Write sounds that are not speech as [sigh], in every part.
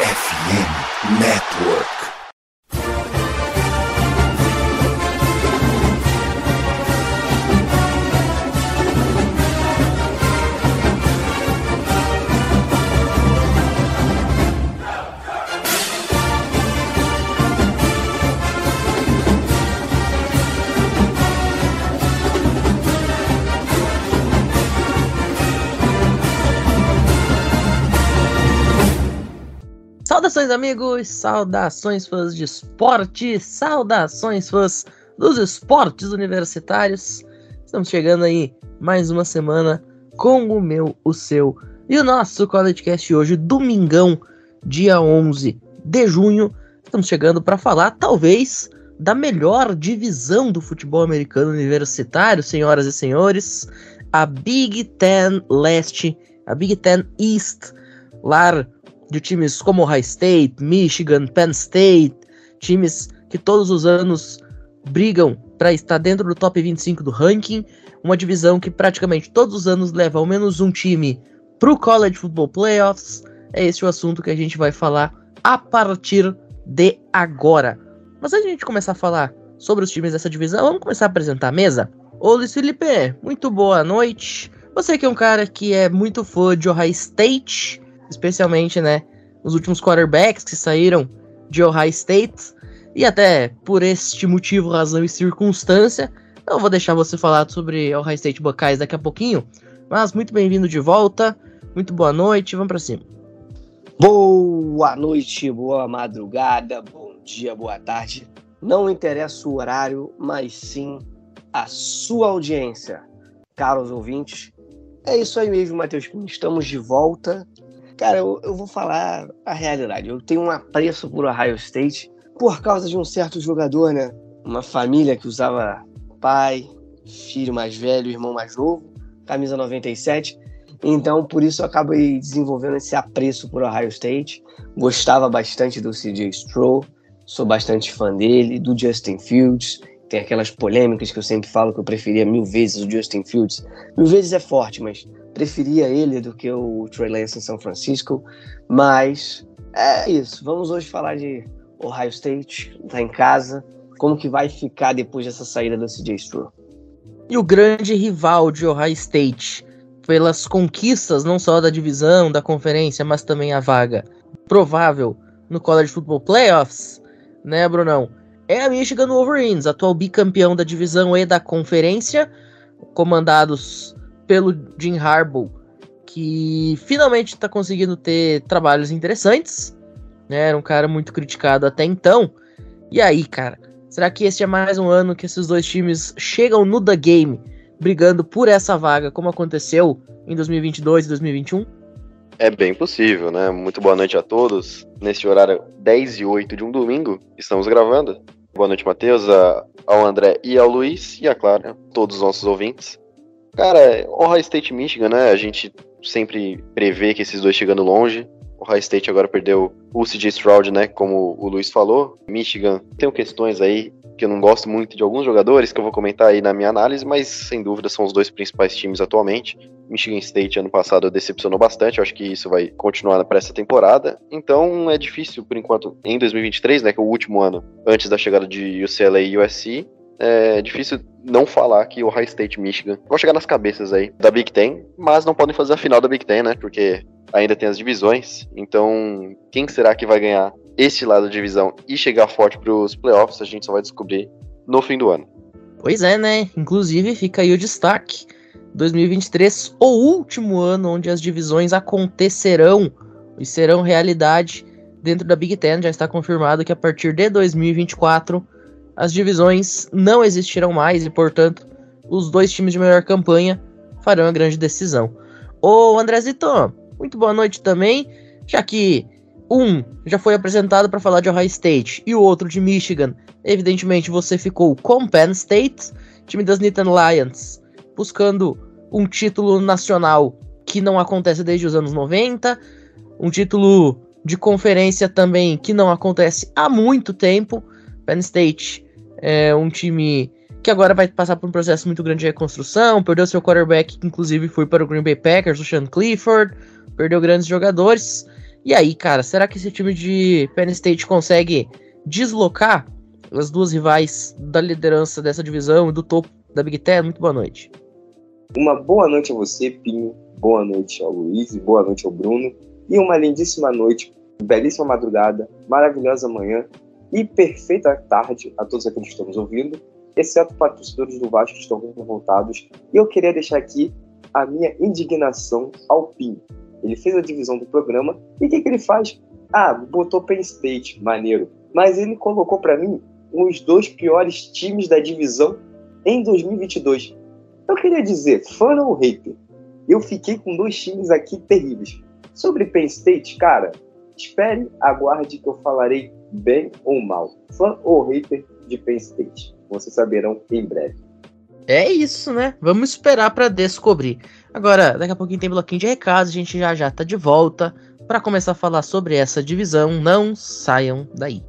FM Network. Saudações, amigos! Saudações, fãs de esporte! Saudações, fãs dos esportes universitários! Estamos chegando aí mais uma semana com o meu, o seu e o nosso CollegeCast hoje, domingão, dia 11 de junho. Estamos chegando para falar, talvez, da melhor divisão do futebol americano universitário, senhoras e senhores, a Big Ten Leste, a Big Ten East, lá de times como Ohio State, Michigan, Penn State, times que todos os anos brigam para estar dentro do top 25 do ranking, uma divisão que praticamente todos os anos leva ao menos um time para o College Football Playoffs. É esse o assunto que a gente vai falar a partir de agora. Mas antes de a gente começar a falar sobre os times dessa divisão, vamos começar a apresentar a mesa? Ô Luiz Felipe, muito boa noite. Você que é um cara que é muito fã de Ohio State, especialmente, né, os últimos quarterbacks que saíram de Ohio State, e até por este motivo, razão e circunstância, eu vou deixar você falar sobre Ohio State Buckeyes daqui a pouquinho, mas muito bem-vindo de volta, muito boa noite, vamos para cima. Boa noite, boa madrugada, bom dia, boa tarde. Não interessa o horário, mas sim a sua audiência. Caros ouvintes, é isso aí mesmo, Matheus. Estamos de volta Cara, eu, eu, vou falar a realidade. Eu tenho um apreço por Ohio State por causa de um certo jogador, né? Uma família que usava pai, filho mais velho, irmão mais novo, camisa 97. Então, por isso eu acabei desenvolvendo esse apreço por Ohio State. Gostava bastante do CJ Stroll, sou bastante fã dele, do Justin Fields. Tem aquelas polêmicas que eu sempre falo que eu preferia mil vezes o Justin Fields. Mil vezes é forte, mas preferia ele do que o Trey Lance em São Francisco, mas é isso. Vamos hoje falar de Ohio State, tá em casa, como que vai ficar depois dessa saída do CJ Stroud. E o grande rival de Ohio State, pelas conquistas não só da divisão, da conferência, mas também a vaga provável no College Football Playoffs, né, Brunão? É a Michigan Wolverines, atual bicampeão da divisão e da conferência, comandados pelo Jim Harbaugh, que finalmente está conseguindo ter trabalhos interessantes. Né? Era um cara muito criticado até então. E aí, cara, será que esse é mais um ano que esses dois times chegam no The Game, brigando por essa vaga, como aconteceu em 2022 e 2021? É bem possível, né? Muito boa noite a todos. Nesse horário 10 e 8 de um domingo, estamos gravando. Boa noite, Matheus, ao André e ao Luiz, e a claro, todos os nossos ouvintes. Cara, Ohio State Michigan, né? A gente sempre prevê que esses dois chegando longe. Ohio State agora perdeu o CJ Stroud, né? Como o Luiz falou. Michigan tem questões aí que eu não gosto muito de alguns jogadores que eu vou comentar aí na minha análise, mas sem dúvida são os dois principais times atualmente. Michigan State ano passado decepcionou bastante, eu acho que isso vai continuar para essa temporada. Então é difícil por enquanto em 2023, né, que é o último ano antes da chegada de UCLA e USC, é difícil não falar que o High State Michigan vão chegar nas cabeças aí da Big Ten, mas não podem fazer a final da Big Ten, né? Porque ainda tem as divisões. Então, quem será que vai ganhar esse lado da divisão e chegar forte para os playoffs? A gente só vai descobrir no fim do ano. Pois é, né? Inclusive, fica aí o destaque. 2023, o último ano onde as divisões acontecerão e serão realidade dentro da Big Ten. Já está confirmado que a partir de 2024 as divisões não existirão mais e, portanto, os dois times de melhor campanha farão a grande decisão. Ô Andrezito, muito boa noite também, já que um já foi apresentado para falar de Ohio State e o outro de Michigan. Evidentemente, você ficou com Penn State, time das Nittany Lions, buscando um título nacional que não acontece desde os anos 90, um título de conferência também que não acontece há muito tempo. Penn State é um time que agora vai passar por um processo muito grande de reconstrução, perdeu seu quarterback, que inclusive foi para o Green Bay Packers, o Sean Clifford, perdeu grandes jogadores. E aí, cara, será que esse time de Penn State consegue deslocar as duas rivais da liderança dessa divisão e do topo da Big Ten? Muito boa noite. Uma boa noite a você, Pinho. Boa noite ao Luiz boa noite ao Bruno. E uma lindíssima noite, belíssima madrugada, maravilhosa manhã e perfeita tarde a todos aqueles que estão nos ouvindo, exceto para torcedores do Vasco que estão revoltados. E eu queria deixar aqui a minha indignação ao Pinho. Ele fez a divisão do programa e o que, que ele faz? Ah, botou Penn State, maneiro. Mas ele colocou para mim os dois piores times da divisão em 2022. Eu queria dizer, fã ou hater, eu fiquei com dois times aqui terríveis. Sobre Penn State, cara, espere, aguarde que eu falarei bem ou mal. Fã ou hater de Penn State. Vocês saberão em breve. É isso, né? Vamos esperar para descobrir. Agora, daqui a pouquinho tem bloquinho de recados, a gente já já tá de volta para começar a falar sobre essa divisão. Não saiam daí.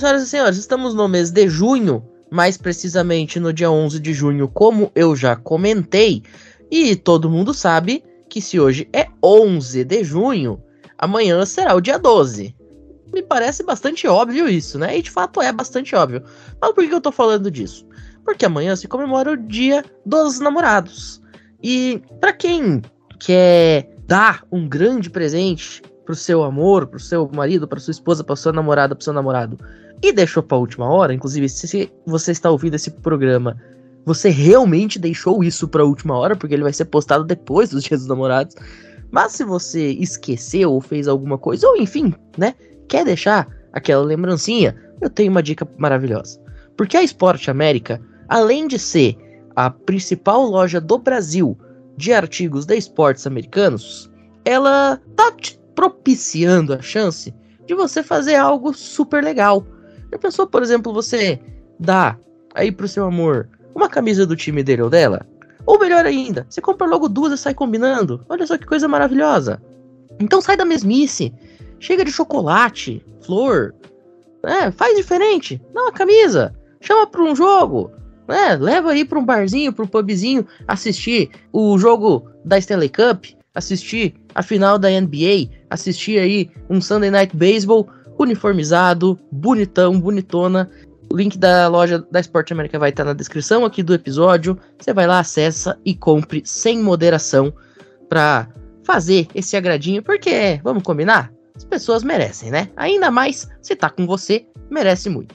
Senhoras e senhores, estamos no mês de junho, mais precisamente no dia 11 de junho, como eu já comentei, e todo mundo sabe que se hoje é 11 de junho, amanhã será o dia 12. Me parece bastante óbvio isso, né? E de fato é bastante óbvio. Mas por que eu tô falando disso? Porque amanhã se comemora o dia dos namorados. E para quem quer dar um grande presente pro seu amor, pro seu marido, pra sua esposa, pra sua namorada, pro seu namorado, e deixou pra última hora, inclusive, se você está ouvindo esse programa, você realmente deixou isso pra última hora, porque ele vai ser postado depois dos dias dos namorados. Mas se você esqueceu ou fez alguma coisa, ou enfim, né, quer deixar aquela lembrancinha, eu tenho uma dica maravilhosa. Porque a Esporte América, além de ser a principal loja do Brasil de artigos de esportes americanos, ela tá propiciando a chance de você fazer algo super legal. Já pensou, por exemplo, você dar aí pro seu amor uma camisa do time dele ou dela? Ou melhor ainda, você compra logo duas e sai combinando. Olha só que coisa maravilhosa. Então sai da mesmice. Chega de chocolate, flor. É, faz diferente. Dá uma camisa. Chama pra um jogo. É, leva aí pra um barzinho, pra um pubzinho, assistir o jogo da Stanley Cup, assistir a final da NBA, assistir aí um Sunday Night Baseball uniformizado, bonitão, bonitona. O link da loja da Sport América vai estar na descrição aqui do episódio. Você vai lá, acessa e compre sem moderação para fazer esse agradinho, porque, vamos combinar? As pessoas merecem, né? Ainda mais se tá com você, merece muito.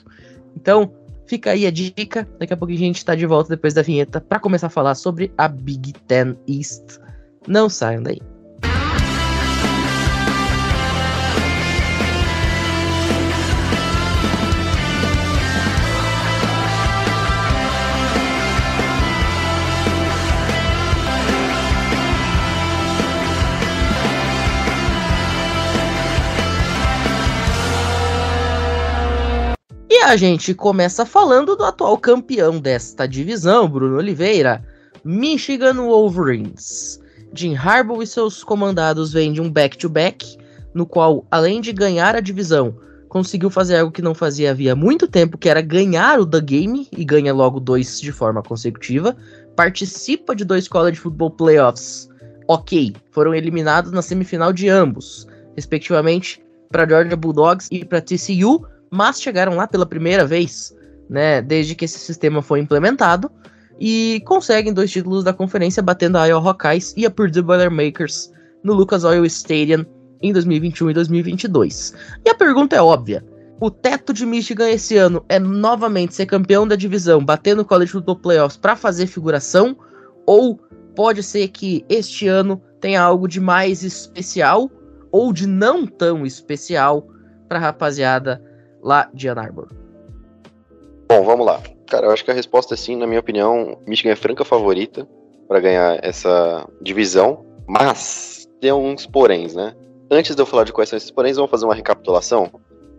Então, fica aí a dica. Daqui a pouco a gente tá de volta depois da vinheta para começar a falar sobre a Big Ten East. Não saiam daí. A gente começa falando do atual campeão desta divisão, Bruno Oliveira, Michigan Wolverines. Jim Harbaugh e seus comandados vêm de um back-to-back, no qual, além de ganhar a divisão, conseguiu fazer algo que não fazia havia muito tempo, que era ganhar o The Game, e ganha logo dois de forma consecutiva. Participa de dois college football playoffs. Ok, foram eliminados na semifinal de ambos, respectivamente para Georgia Bulldogs e para TCU, mas chegaram lá pela primeira vez, né, desde que esse sistema foi implementado, e conseguem dois títulos da conferência, batendo a Iowa Hawkeyes e a Purdue Boilermakers no Lucas Oil Stadium em 2021 e 2022. E a pergunta é óbvia. O teto de Michigan esse ano é novamente ser campeão da divisão, batendo o College Football Playoffs para fazer figuração, ou pode ser que este ano tenha algo de mais especial ou de não tão especial para a rapaziada lá de Ann Arbor? Bom, vamos lá. Cara, eu acho que a resposta é sim, na minha opinião, Michigan é franca favorita para ganhar essa divisão, mas tem uns poréns, né? Antes de eu falar de quais são esses poréns, vamos fazer uma recapitulação.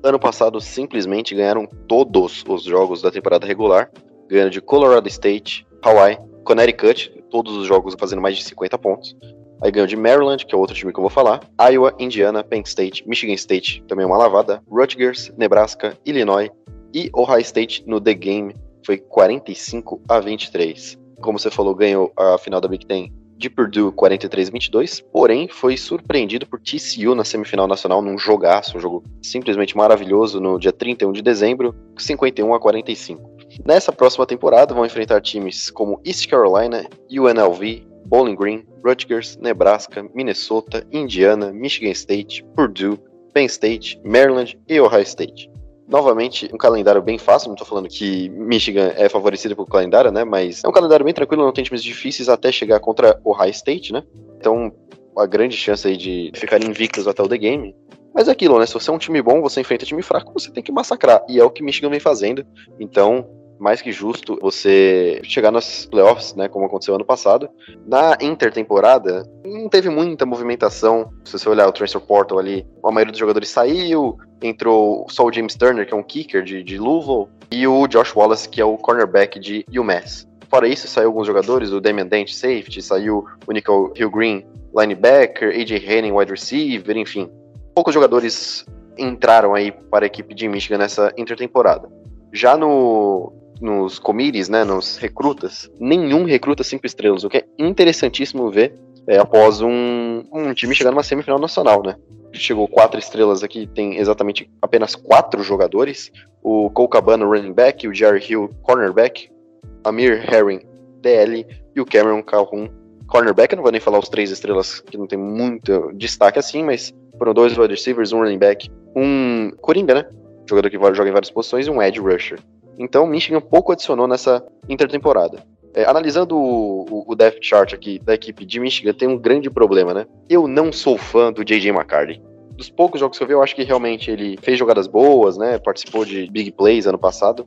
Ano passado, simplesmente ganharam todos os jogos da temporada regular, ganhando de Colorado State, Hawaii, Connecticut, todos os jogos fazendo mais de 50 pontos. Aí ganhou de Maryland, que é outro time que eu vou falar. Iowa, Indiana, Penn State, Michigan State, também uma lavada. Rutgers, Nebraska, Illinois e Ohio State no The Game. Foi 45 a 23. Como você falou, ganhou a final da Big Ten de Purdue 43-22, porém foi surpreendido por TCU na semifinal nacional num jogaço, um jogo simplesmente maravilhoso no dia 31 de dezembro, 51 a 45. Nessa próxima temporada vão enfrentar times como East Carolina, UNLV, Bowling Green, Rutgers, Nebraska, Minnesota, Indiana, Michigan State, Purdue, Penn State, Maryland e Ohio State. Novamente, um calendário bem fácil, não estou falando que Michigan é favorecido pelo calendário, né? Mas é um calendário bem tranquilo, não tem times difíceis até chegar contra Ohio State, né? Então, a grande chance aí de ficar invictos até o The Game. Mas é aquilo, né? Se você é um time bom, você enfrenta time fraco, você tem que massacrar. E é o que Michigan vem fazendo. Então, mais que justo você chegar nas playoffs, né, como aconteceu ano passado. Na intertemporada, não teve muita movimentação. Se você olhar o transfer portal ali, a maioria dos jogadores saiu, entrou só o James Turner, que é um kicker de, de Louisville, e o Josh Wallace, que é o cornerback de UMass. Fora isso, saiu alguns jogadores, o Damian Dent, safety, saiu o Nicole Hill Green, linebacker, AJ Henning, wide receiver, enfim. Poucos jogadores entraram aí para a equipe de Michigan nessa intertemporada. Já no, nos committees, né, nos recrutas, nenhum recruta cinco estrelas, o que é interessantíssimo ver é, após um, um time chegar numa semifinal nacional, né? Chegou quatro estrelas aqui, tem exatamente apenas quatro jogadores. O Cole Cabana, running back, o Jerry Hill, cornerback, Amir Herring, DL e o Cameron Calhoun, cornerback. Eu não vou nem falar os três estrelas, que não tem muito destaque assim, mas foram dois wide receivers, um running back, um coringa, né? Jogador que joga em várias posições e um edge rusher. Então, Michigan pouco adicionou nessa intertemporada. É, analisando o, o, depth chart aqui da equipe de Michigan, tem um grande problema, né? Eu não sou fã do J.J. McCarthy. Dos poucos jogos que eu vi, eu acho que realmente ele fez jogadas boas, né? Participou de big plays ano passado.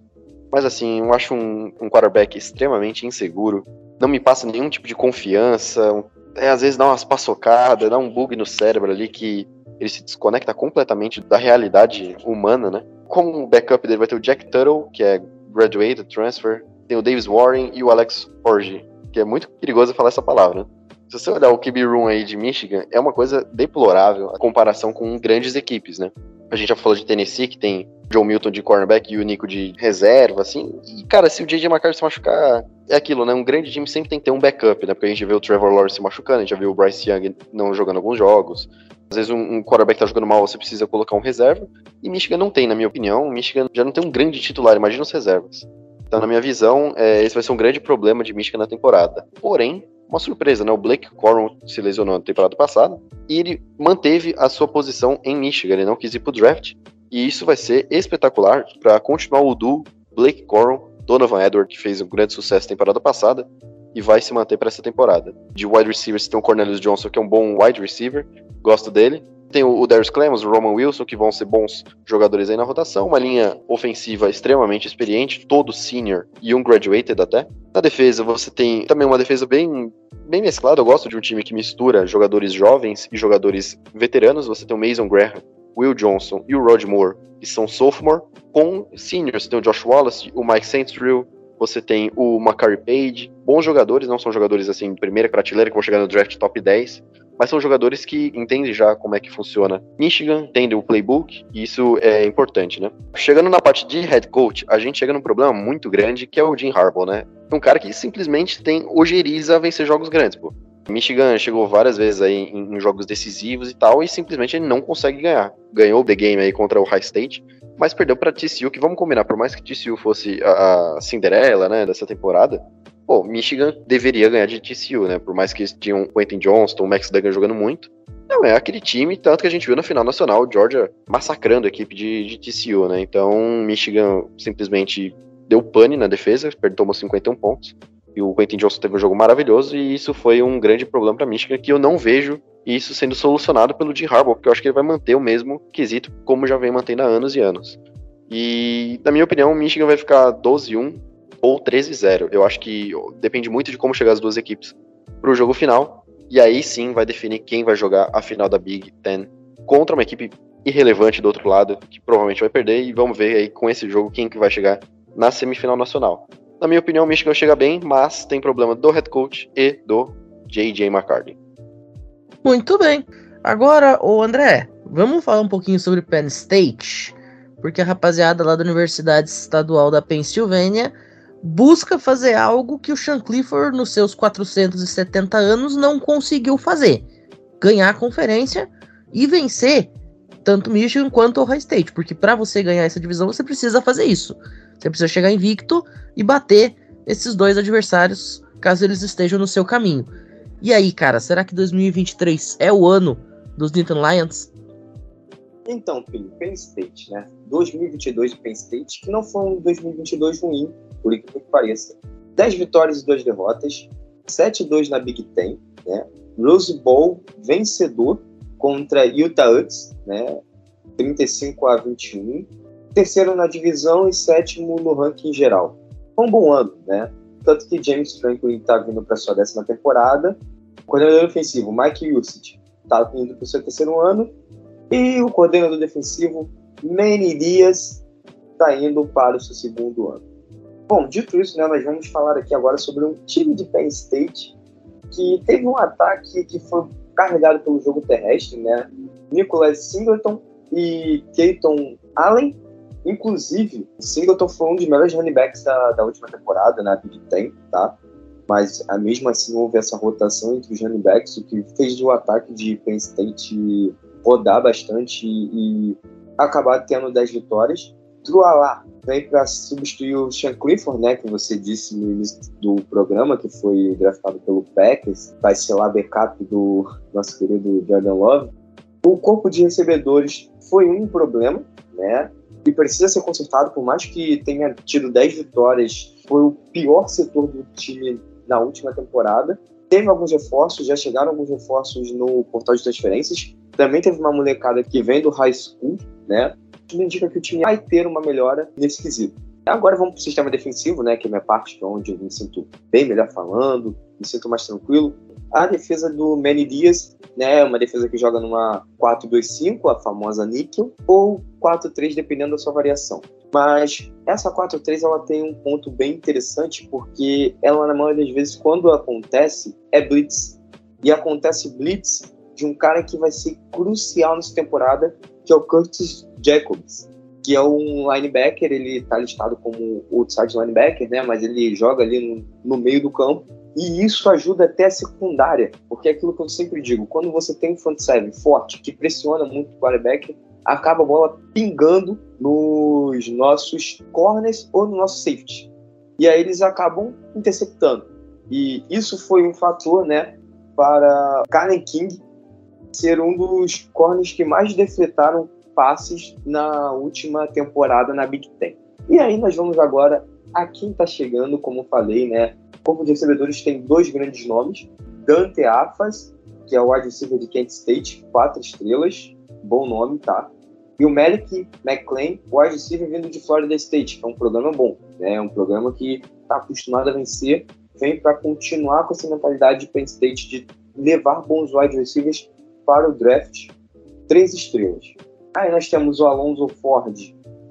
Mas assim, eu acho um, um quarterback extremamente inseguro. Não me passa nenhum tipo de confiança. É, às vezes dá umas paçocadas, dá um bug no cérebro ali que ele se desconecta completamente da realidade humana, né? Como backup dele vai ter o Jack Tuttle, que é graduated transfer, tem o Davis Warren e o Alex Orge, que é muito perigoso falar essa palavra. Se você olhar o QB Room aí de Michigan, é uma coisa deplorável a comparação com grandes equipes, né? A gente já falou de Tennessee, que tem Joe Milton de cornerback e o Nico de reserva, assim. E, cara, se o J.J. McCarthy se machucar, é aquilo, né? Um grande time sempre tem que ter um backup, né? Porque a gente vê o Trevor Lawrence se machucando, a gente já viu o Bryce Young não jogando alguns jogos. Às vezes um, um quarterback tá jogando mal, você precisa colocar um reserva. E Michigan não tem, na minha opinião. Michigan já não tem um grande titular, imagina os reservas. Então, na minha visão, é, esse vai ser um grande problema de Michigan na temporada. Porém, uma surpresa, né? O Blake Corum se lesionou na temporada passada e ele manteve a sua posição em Michigan. Ele não quis ir pro draft. E isso vai ser espetacular para continuar o duo Blake Corum, Donovan Edward, que fez um grande sucesso na temporada passada, e vai se manter para essa temporada. De wide receivers tem o Cornelius Johnson, que é um bom wide receiver, gosto dele. Tem o, Darius Clemens, o Roman Wilson, que vão ser bons jogadores aí na rotação. Uma linha ofensiva extremamente experiente, todo senior e um graduated até. Na defesa, você tem também uma defesa bem, bem mesclada. Eu gosto de um time que mistura jogadores jovens e jogadores veteranos. Você tem o Mason Graham, Will Johnson e o Rod Moore, que são sophomore, com seniors. Você tem o Josh Wallace, o Mike Santrill, você tem o Macari Page, bons jogadores, não são jogadores assim, primeira prateleira que vão chegar no draft top 10, mas são jogadores que entendem já como é que funciona Michigan, entendem o playbook, e isso é importante, né? Chegando na parte de head coach, a gente chega num problema muito grande que é o Jim Harbaugh, né? Um cara que simplesmente tem ojeriza a vencer jogos grandes, pô. Michigan chegou várias vezes aí em, jogos decisivos e tal, e simplesmente ele não consegue ganhar. Ganhou o The Game aí contra o High State, mas perdeu para TCU, que vamos combinar, por mais que TCU fosse a Cinderela, né, dessa temporada, pô, Michigan deveria ganhar de TCU, né? Por mais que tinham o Quentin Johnston, o Max Duggan jogando muito. Não, é aquele time, tanto que a gente viu na final nacional, Georgia massacrando a equipe de, de TCU, né? Então, Michigan simplesmente deu pane na defesa, perdeu uns 51 pontos. E o Quentin Johnson teve um jogo maravilhoso, e isso foi um grande problema para Michigan, que eu não vejo isso sendo solucionado pelo Jim Harbaugh, porque eu acho que ele vai manter o mesmo quesito, como já vem mantendo há anos e anos. E, na minha opinião, o Michigan vai ficar 12-1 ou 13-0. Eu acho que depende muito de como chegar as duas equipes para o jogo final. E aí sim vai definir quem vai jogar a final da Big Ten contra uma equipe irrelevante do outro lado, que provavelmente vai perder. E vamos ver aí com esse jogo quem que vai chegar na semifinal nacional. Na minha opinião, o Michigan chega bem, mas tem problema do head coach e do J.J. McCartney. Muito bem. Agora, o André, vamos falar um pouquinho sobre Penn State, porque a rapaziada lá da Universidade Estadual da Pensilvânia busca fazer algo que o Sean Clifford, nos seus 470 anos, não conseguiu fazer: ganhar a conferência e vencer tanto Michigan quanto Ohio State, porque para você ganhar essa divisão você precisa fazer isso. Você precisa chegar invicto e bater esses dois adversários caso eles estejam no seu caminho. E aí, cara, será que 2023 é o ano dos Newton Lions? Então, filho, Penn State, né? 2022 Penn State, que não foi um 2022 ruim, por incrível que pareça. 10 vitórias e 2 derrotas, 7-2 na Big Ten, né? Rose Bowl vencedor contra Utah Utes, né? 35 a 21. Terceiro na divisão e sétimo no ranking geral. Foi um bom ano, né? Tanto que James Franklin está vindo para sua décima temporada. Coordenador ofensivo, Mike Usage, está indo para o seu terceiro ano. E o coordenador defensivo, Manny Dias, está indo para o seu segundo ano. Bom, dito isso, né, nós vamos falar aqui agora sobre um time de Penn State que teve um ataque que foi carregado pelo jogo terrestre, né? Nicholas Singleton e Keaton Allen. Inclusive, Singleton foi um dos melhores running backs da, da última temporada na Big Ten, tá? Mas a mesmo assim houve essa rotação entre os running backs, o que fez o ataque de Penn State rodar bastante e, e acabar tendo 10 vitórias. Trualá vem para substituir o Sean Clifford, né, que você disse no início do programa, que foi draftado pelo Packers, vai ser lá backup do nosso querido Jordan Love. O corpo de recebedores foi um problema, né, e precisa ser consertado, por mais que tenha tido 10 vitórias, foi o pior setor do time na última temporada. Teve alguns reforços, já chegaram alguns reforços no portal de transferências. Também teve uma molecada que vem do high school, né? Tudo indica que o time vai ter uma melhora nesse quesito. Agora vamos para o sistema defensivo, né, que é a minha parte, que é onde eu me sinto bem melhor falando, me sinto mais tranquilo. A defesa do Manny Dias, né, uma defesa que joga numa 4-2-5, a famosa níquel, ou 4-3, dependendo da sua variação. Mas essa 4-3 ela tem um ponto bem interessante, porque ela, na maioria das vezes, quando acontece, é blitz. E acontece blitz de um cara que vai ser crucial nessa temporada, que é o Curtis Jacobs, que é um linebacker, ele está listado como outside linebacker, né? Mas ele joga ali no, no, meio do campo. E isso ajuda até a secundária, porque é aquilo que eu sempre digo, quando você tem um front seven forte, que pressiona muito o quarterback, acaba a bola pingando nos nossos corners ou no nosso safety. E aí eles acabam interceptando. E isso foi um fator, né, para Karen King ser um dos corners que mais defletaram passes na última temporada na Big Ten. E aí nós vamos agora a quem está chegando, como falei, né? O de recebedores tem dois grandes nomes. Dante Afas, que é o wide receiver de Kent State, quatro estrelas, bom nome, tá? E o Malik McLean, wide receiver vindo de Florida State, que é um programa bom, né? É um programa que está acostumado a vencer, vem para continuar com essa mentalidade de Penn State de levar bons wide receivers para o draft, três estrelas. Aí nós temos o Alonso Ford,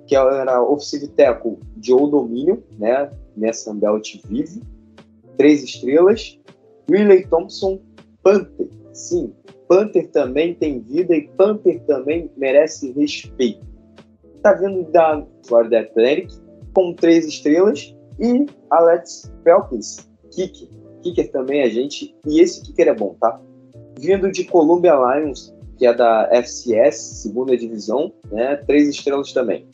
que era offensive tackle de Old Dominion, né, nessa Belt Vive, três estrelas. Riley Thompson, Panther, sim, Panther também tem vida e Panther também merece respeito. Tá vindo da Florida Atlantic com três estrelas e Alex Phelps, kicker. Kicker também é gente, e esse kicker é bom, tá? Vindo de Columbia Lions, que é da FCS, segunda divisão, né? Três estrelas também.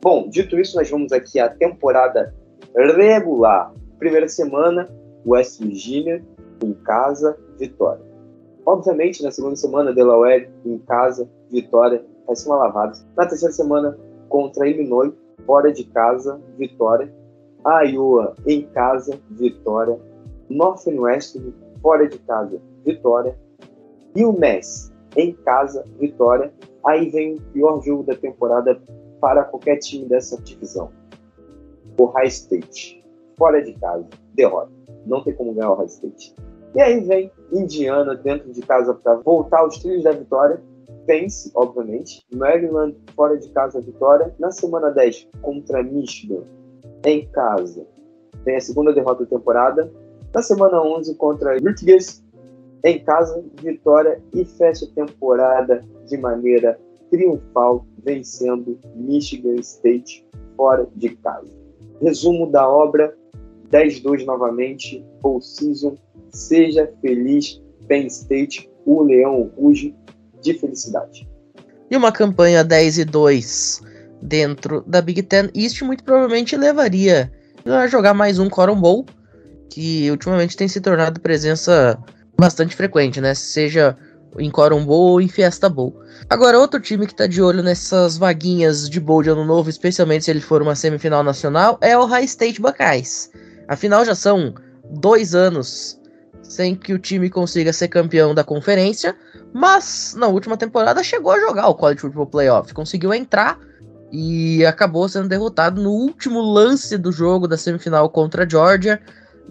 Bom, dito isso, nós vamos aqui à temporada regular. Primeira semana, West Virginia em casa, vitória. Obviamente, na segunda semana, Delaware em casa, vitória, uma lavada. Na terceira semana, contra Illinois, fora de casa, vitória. Iowa em casa, vitória. Northwestern fora de casa, vitória. E o Messi, em casa, vitória. Aí vem o pior jogo da temporada para qualquer time dessa divisão. O High State, fora de casa, derrota. Não tem como ganhar o High State. E aí vem Indiana dentro de casa para voltar aos trilhos da vitória. Pense, obviamente. Maryland fora de casa, vitória. Na semana 10 contra Michigan, em casa. Tem a segunda derrota da temporada. Na semana 11 contra Rutgers, em casa, vitória e fecha a temporada de maneira triunfal, vencendo Michigan State fora de casa. Resumo da obra: 10-2 novamente, full season. Seja feliz, Penn State, o Leão ruge de felicidade. E uma campanha 10 e 2 dentro da Big Ten East muito provavelmente levaria a jogar mais um Coron Bowl, que ultimamente tem se tornado presença bastante frequente, né? Seja em Coron Bowl ou em Fiesta Bowl. Agora, outro time que tá de olho nessas vaguinhas de bowl de ano novo, especialmente se ele for uma semifinal nacional, é o High State Buckeyes. Afinal, já são dois anos sem que o time consiga ser campeão da conferência, mas na última temporada chegou a jogar o College Football Playoff, conseguiu entrar e acabou sendo derrotado no último lance do jogo da semifinal contra a Georgia,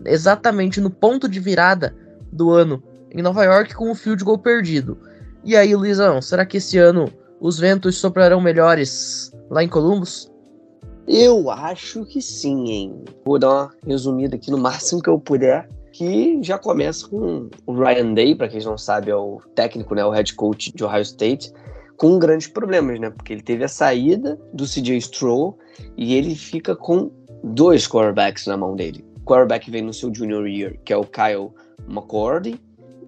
exatamente no ponto de virada do ano em Nova York com o field goal perdido. E aí, Luizão, será que esse ano os ventos soprarão melhores lá em Columbus? Eu acho que sim, hein? Vou dar uma resumida aqui no máximo que eu puder, que já começa com o Ryan Day, para quem não sabe, é o técnico, né, o head coach de Ohio State, com grandes problemas, né? Porque ele teve a saída do CJ Stroll e ele fica com dois quarterbacks na mão dele. O quarterback vem no seu junior year, que é o Kyle McCord,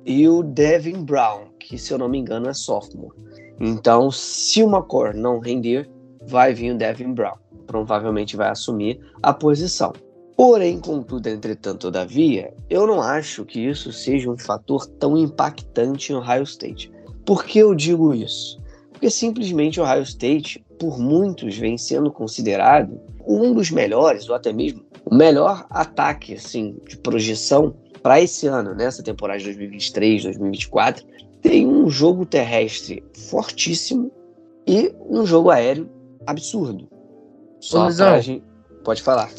e o Devin Brown, que se eu não me engano é sophomore. Então, se o McCord não render, vai vir o Devin Brown. Provavelmente vai assumir a posição. Porém, contudo, entretanto, todavia, eu não acho que isso seja um fator tão impactante em Ohio State. Por que eu digo isso? Porque simplesmente Ohio State, por muitos, vem sendo considerado um dos melhores, ou até mesmo o melhor ataque assim, de projeção para esse ano, nessa temporada de 2023, 2024, tem um jogo terrestre fortíssimo e um jogo aéreo absurdo. Só pra gente... Pode falar.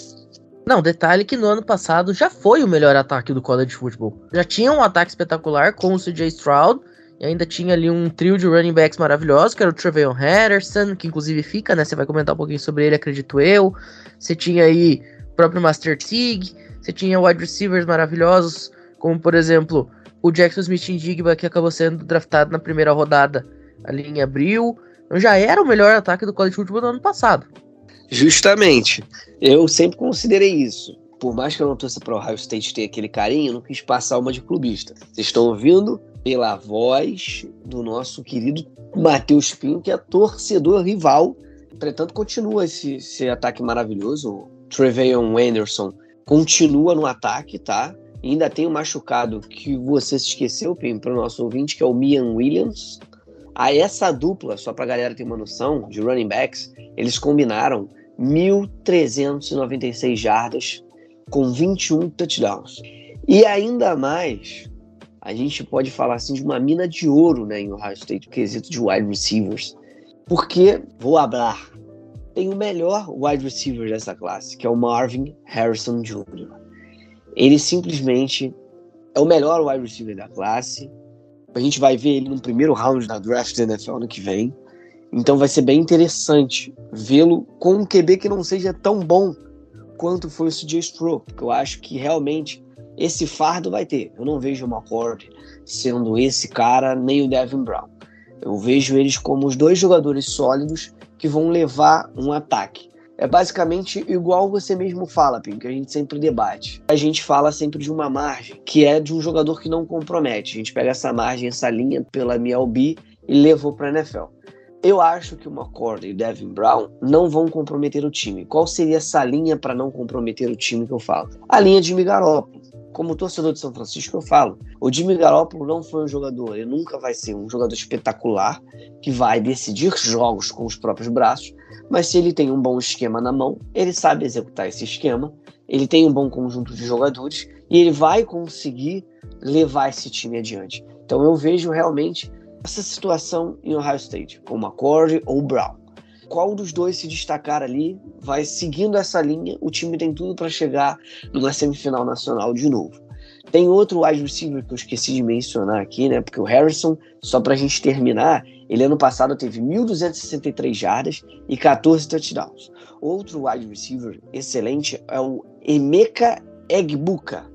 Não, detalhe que no ano passado já foi o melhor ataque do college football. Já tinha um ataque espetacular com o CJ Stroud e ainda tinha ali um trio de running backs maravilhosos, que era o Trevion Henderson, que inclusive fica, né? Você vai comentar um pouquinho sobre ele, acredito eu. Você tinha aí o próprio Master Tig, você tinha wide receivers maravilhosos, como por exemplo o Jackson Smith Indigba, que acabou sendo draftado na primeira rodada ali em abril. Então já era o melhor ataque do college football do ano passado. Justamente. Eu sempre considerei isso. Por mais que eu não torça para o Ohio State ter aquele carinho, eu não quis passar uma de clubista. Vocês estão ouvindo pela voz do nosso querido Matheus Pinho, que é torcedor rival. Entretanto, continua esse, esse ataque maravilhoso. O Treveyon Anderson continua no ataque, tá? E ainda tem um machucado que você se esqueceu, Pim, para o nosso ouvinte, que é o Mian Williams. A essa dupla, só para a galera ter uma noção, de running backs, eles combinaram 1.396 jardas com 21 touchdowns. E ainda mais, a gente pode falar assim de uma mina de ouro né, em Ohio State, quesito de wide receivers. Porque, vou hablar, tem o melhor wide receiver dessa classe, que é o Marvin Harrison Jr. Ele simplesmente é o melhor wide receiver da classe. A gente vai ver ele no primeiro round da draft da NFL ano que vem. Então vai ser bem interessante vê-lo com um QB que não seja tão bom quanto foi o CJ Stroh, porque eu acho que realmente esse fardo vai ter. Eu não vejo o McCord sendo esse cara, nem o Devin Brown. Eu vejo eles como os dois jogadores sólidos que vão levar um ataque. É basicamente igual você mesmo fala, Pim, que a gente sempre debate. A gente fala sempre de uma margem, que é de um jogador que não compromete. A gente pega essa margem, essa linha pela MLB e levou para a NFL. Eu acho que o McCord e o Devin Brown não vão comprometer o time. Qual seria essa linha para não comprometer o time que eu falo? A linha de Migarópolis. Como torcedor de São Francisco, eu falo: o Jimmy Garoppolo não foi um jogador, ele nunca vai ser um jogador espetacular que vai decidir jogos com os próprios braços, mas se ele tem um bom esquema na mão, ele sabe executar esse esquema, ele tem um bom conjunto de jogadores e ele vai conseguir levar esse time adiante. Então eu vejo realmente essa situação em Ohio State, com McCord ou Brown. Qual dos dois se destacar ali vai seguindo essa linha, o time tem tudo para chegar numa semifinal nacional de novo. Tem outro wide receiver que eu esqueci de mencionar aqui, né? Porque o Harrison, só pra gente terminar, ele ano passado teve 1.263 jardas e 14 touchdowns. Outro wide receiver excelente é o Emeka Egbuka,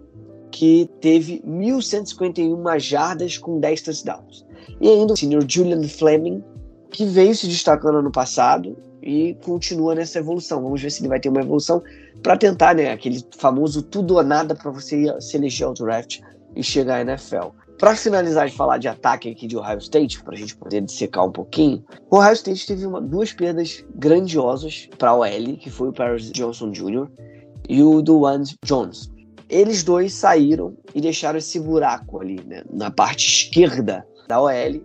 que teve 1.151 jardas com 10 touchdowns. E ainda o senior Julian Fleming, que veio se destacando ano passado e continua nessa evolução. Vamos ver se ele vai ter uma evolução para tentar, né, aquele famoso tudo ou nada para você se eleger ao draft e chegar à NFL. Para finalizar de falar de ataque aqui de Ohio State, para a gente poder dissecar um pouquinho, o Ohio State teve uma, duas perdas grandiosas para a OL, que foi o Paris Johnson Jr. e o Duane Jones. Eles dois saíram e deixaram esse buraco ali, né, na parte esquerda da OL,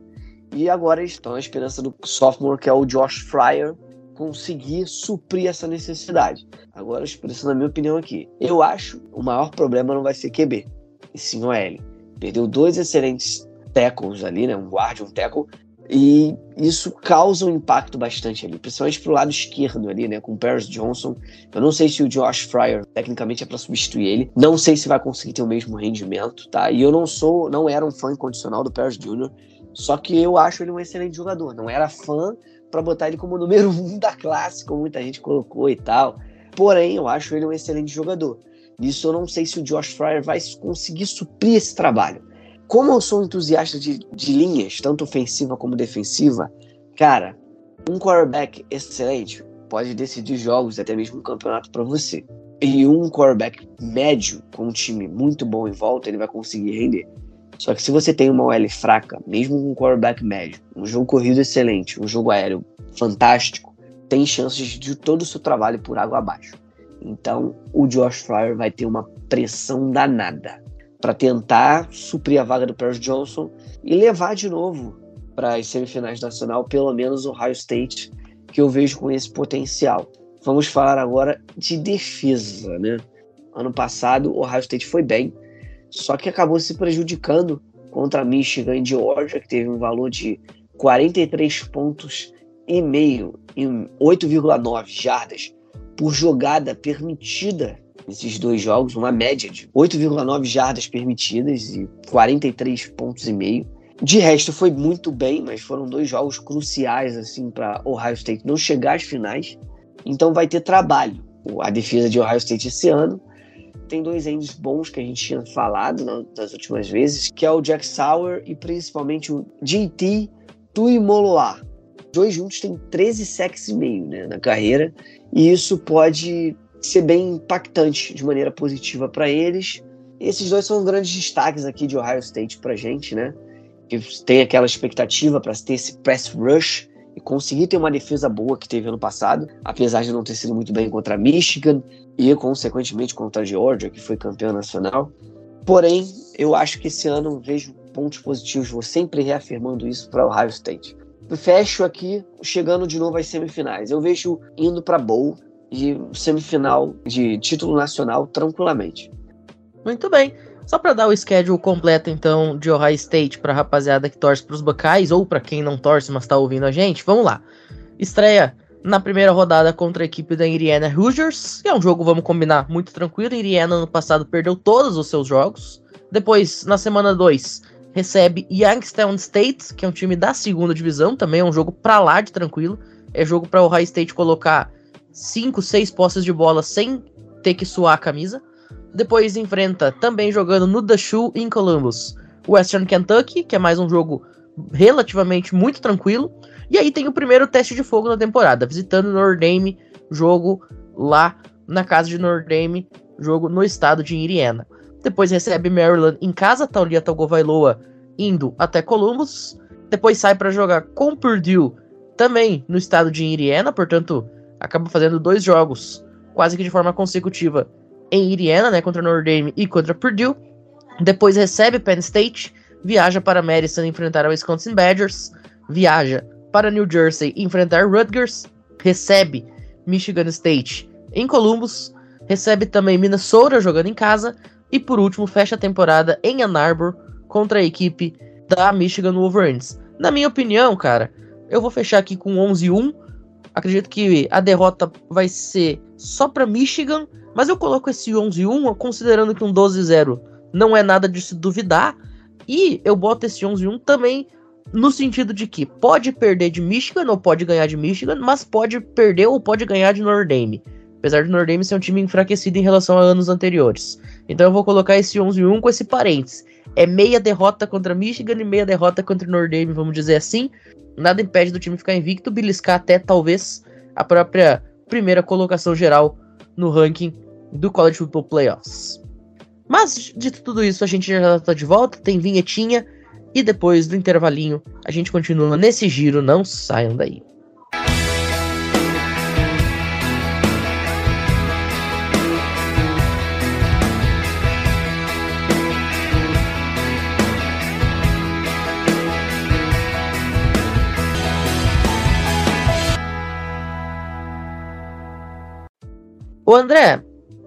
e agora estão à esperança do sophomore, que é o Josh Fryer, conseguir suprir essa necessidade. Agora, expressando a minha opinião aqui, eu acho o maior problema não vai ser QB, e sim o L. Perdeu dois excelentes tackles ali, né? Um guard, um tackle, e isso causa um impacto bastante ali, principalmente pro lado esquerdo ali, né? Com o Paris Johnson. Eu não sei se o Josh Fryer tecnicamente é para substituir ele. Não sei se vai conseguir ter o mesmo rendimento, tá? E eu não sou, não era um fã incondicional do Paris Jr. Só que eu acho ele um excelente jogador. Não era fã para botar ele como número [laughs] um da classe, como muita gente colocou e tal. Porém, eu acho ele um excelente jogador. Nisso eu não sei se o Josh Fryer vai conseguir suprir esse trabalho. Como eu sou entusiasta de, de linhas, tanto ofensiva como defensiva, cara, um quarterback excelente pode decidir jogos, até mesmo um campeonato para você. E um quarterback médio, com um time muito bom em volta, ele vai conseguir render. Só que se você tem uma OL fraca, mesmo com um quarterback médio, um jogo corrido excelente, um jogo aéreo fantástico, tem chances de todo o seu trabalho por água abaixo. Então, o Josh Fryer vai ter uma pressão danada para tentar suprir a vaga do Paris Johnson e levar de novo para as semifinais nacional, pelo menos o Ohio State, que eu vejo com esse potencial. Vamos falar agora de defesa, né? Ano passado, o Ohio State foi bem, só que acabou se prejudicando contra Michigan e Georgia, que teve um valor de 43 pontos e meio em 8,9 jardas por jogada permitida nesses dois jogos, uma média de 8,9 jardas permitidas e 43 pontos e meio. De resto foi muito bem, mas foram dois jogos cruciais assim para Ohio State não chegar às finais. Então vai ter trabalho. A defesa de Ohio State esse ano tem dois ends bons que a gente tinha falado né, nas últimas vezes, que é o Jack Sauer e principalmente o JT Tuimoloa. Dois juntos têm 13 sacks e meio né, na carreira, e isso pode ser bem impactante de maneira positiva para eles. Esses dois são grandes destaques aqui de Ohio State para gente, né? Que tem aquela expectativa para ter esse press rush e conseguir ter uma defesa boa que teve ano passado, apesar de não ter sido muito bem contra Michigan e, consequentemente, contra a Georgia, que foi campeã nacional. Porém, eu acho que esse ano vejo pontos positivos, vou sempre reafirmando isso para Ohio State. Fecho aqui, chegando de novo às semifinais. Eu vejo indo para Bowl e semifinal de título nacional tranquilamente. Muito bem. Só para dar o schedule completo, então, de Ohio State para rapaziada que torce para os Buckeyes, ou para quem não torce, mas está ouvindo a gente, vamos lá. Estreia na primeira rodada contra a equipe da Indiana Hoosiers, que é um jogo, vamos combinar, muito tranquilo. Indiana no passado perdeu todos os seus jogos. Depois, na semana 2, recebe Youngstown State, que é um time da segunda divisão, também é um jogo para lá de tranquilo. É jogo para Ohio State colocar 5, 6 posses de bola sem ter que suar a camisa. Depois enfrenta, também jogando no The Shoe em Columbus, Western Kentucky, que é mais um jogo relativamente muito tranquilo. E aí tem o primeiro teste de fogo na temporada, visitando Notre Dame, jogo lá na casa de Notre Dame, jogo no estado de Indiana. Depois recebe Maryland em casa, Taulia Tagovailoa indo até Columbus. Depois sai para jogar com Purdue, também no estado de Indiana, portanto acaba fazendo dois jogos quase que de forma consecutiva em Indiana, né, contra Notre Dame e contra Purdue. Depois recebe Penn State, viaja para Madison enfrentar a Wisconsin Badgers, viaja para New Jersey enfrentar Rutgers, recebe Michigan State em Columbus, recebe também Minnesota jogando em casa e por último fecha a temporada em Ann Arbor contra a equipe da Michigan Wolverines. Na minha opinião, cara, eu vou fechar aqui com 11-1. Acredito que a derrota vai ser só para Michigan mas eu coloco esse 11-1 considerando que um 12-0 não é nada de se duvidar. E eu boto esse 11-1 também no sentido de que pode perder de Michigan ou pode ganhar de Michigan, mas pode perder ou pode ganhar de Notre Dame. Apesar de Notre Dame ser um time enfraquecido em relação a anos anteriores. Então eu vou colocar esse 11-1 com esse parênteses. É meia derrota contra Michigan e meia derrota contra Notre Dame, vamos dizer assim. Nada impede do time ficar invicto, beliscar até talvez a própria primeira colocação geral no ranking do College Football Playoffs. Mas, dito tudo isso, a gente já tá de volta, tem vinhetinha, e depois do intervalinho a gente continua nesse giro, não saiam daí. Ô André,